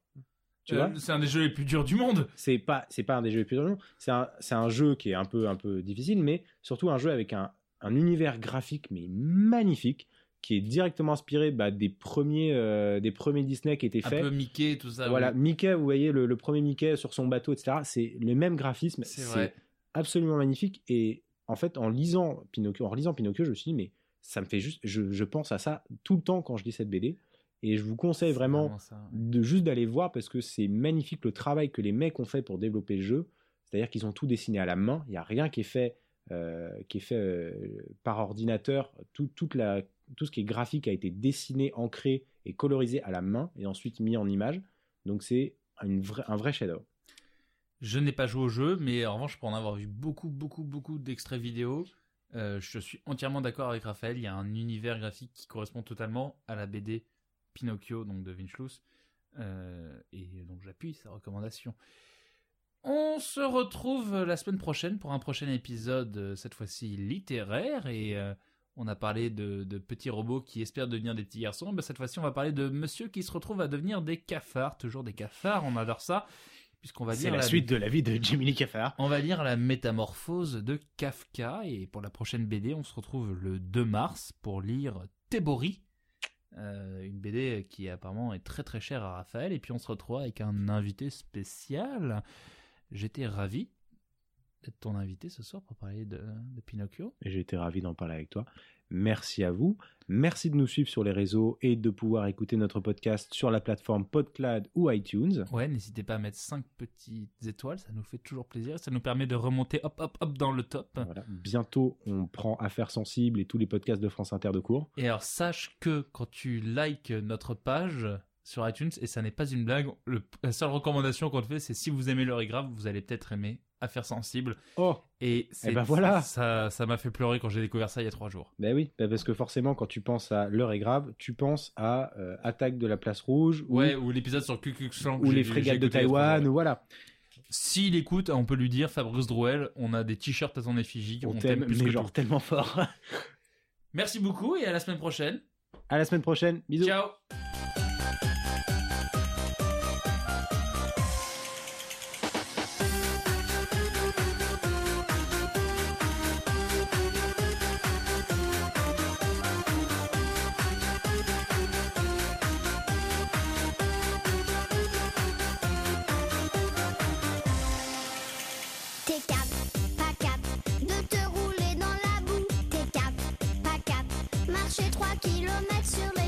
Euh, C'est un des jeux les plus durs du monde c'est pas c'est pas un des jeux les plus longs c'est un c'est un jeu qui est un peu un peu difficile mais surtout un jeu avec un, un univers graphique mais magnifique qui est directement inspiré bah, des premiers euh, des premiers Disney qui étaient Un faits peu Mickey, tout ça. voilà oui. Mickey vous voyez le, le premier Mickey sur son bateau etc c'est le même graphisme C'est vrai. absolument magnifique et en fait en lisant Pinocchio en relisant Pinocchio je me suis dit mais ça me fait juste je, je pense à ça tout le temps quand je lis cette BD et je vous conseille vraiment ça. de juste d'aller voir parce que c'est magnifique le travail que les mecs ont fait pour développer le jeu. C'est-à-dire qu'ils ont tout dessiné à la main. Il n'y a rien qui est fait, euh, qui est fait euh, par ordinateur. Tout, toute la, tout ce qui est graphique a été dessiné, ancré et colorisé à la main et ensuite mis en image. Donc c'est un vrai chef-d'œuvre. Je n'ai pas joué au jeu, mais en revanche, pour en avoir vu beaucoup, beaucoup, beaucoup d'extraits vidéo, euh, je suis entièrement d'accord avec Raphaël. Il y a un univers graphique qui correspond totalement à la BD Pinocchio, donc de Vincelus. Euh, et donc j'appuie sa recommandation. On se retrouve la semaine prochaine pour un prochain épisode, euh, cette fois-ci littéraire. Et euh, on a parlé de, petits robots qui espèrent devenir des petits garçons. Ben, cette fois-ci, on va parler de monsieur qui se retrouve à devenir des cafards. Toujours des cafards, on adore ça. Puisqu'on va la la- suite de la vie de Jiminy Cafard. on va lire la métamorphose de Kafka et pour la prochaine BD, on se retrouve le 2 mars pour lire Tebori, euh, une BD qui apparemment est très très chère à Raphaël et puis on se retrouve avec un invité spécial. J'étais ravi d'être ton invité ce soir pour parler de, de Pinocchio. J'ai été ravi d'en parler avec toi. Merci à vous. Merci de nous suivre sur les réseaux et de pouvoir écouter notre podcast sur la plateforme Podcloud ou iTunes. Ouais, n'hésitez pas à mettre 5 petites étoiles, ça nous fait toujours plaisir, ça nous permet de remonter hop hop hop dans le top. Voilà. Bientôt, on prend Affaires sensibles et tous les podcasts de France Inter de cours. Et alors sache que quand tu likes notre page sur iTunes, et ça n'est pas une blague, le- la seule recommandation qu'on te fait, c'est si vous aimez l'heure est grave, vous allez peut-être aimer Affaires sensibles. Oh, Et c'est ben voilà. ça ça m'a fait pleurer quand j'ai découvert ça il y a trois jours. ben oui, ben parce que forcément, quand tu penses à L'heure est grave, tu penses à euh, Attaque de la place rouge ou, Ouais, ou l'épisode sur Ku Klux Klan que ou les frégates de Taïwan, ou voilà. S'il écoute, on peut lui dire Fabrice Drouel, on a des t-shirts à ton effigie, On on, t'aime, mais que genre tout. tellement fort. Merci beaucoup et à la semaine prochaine. à la semaine prochaine. Bisous. Ciao. Marcher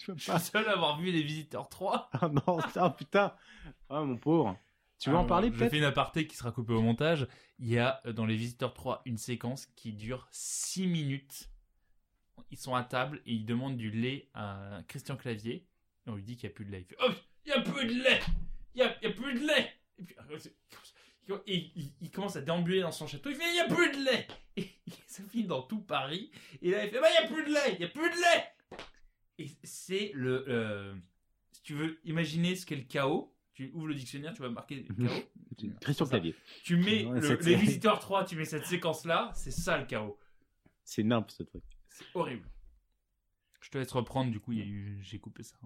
je Je suis seul à avoir vu les Visiteurs 3. Ah non, ah, putain. Ah mon pauvre. Tu veux en Alors, parler Je peut-être fais une aparté qui sera coupée au montage. Il y a euh, dans les Visiteurs 3 une séquence qui dure 6 minutes. Ils sont à table et ils demandent du lait à Christian Clavier. Et on lui dit qu'il n'y a plus de lait. Il fait Oh, il n'y a plus de lait Il n'y a, plus de lait Et puis, euh, c'est- et il, il commence à déambuler dans son château. Il fait Il n'y a plus de lait Et ça finit dans tout Paris. Et là, il fait Bah, il n'y a plus de lait Il n'y a plus de lait Et c'est le. euh, si tu veux imaginer ce qu'est le chaos, tu ouvres le dictionnaire, tu vas marquer chaos. Christian. Clavier. Tu mets le- les visiteurs 3, tu mets cette séquence là, c'est ça le chaos. C'est nimp ce truc. C'est horrible. Je te laisse reprendre, du coup, eu- j'ai coupé ça.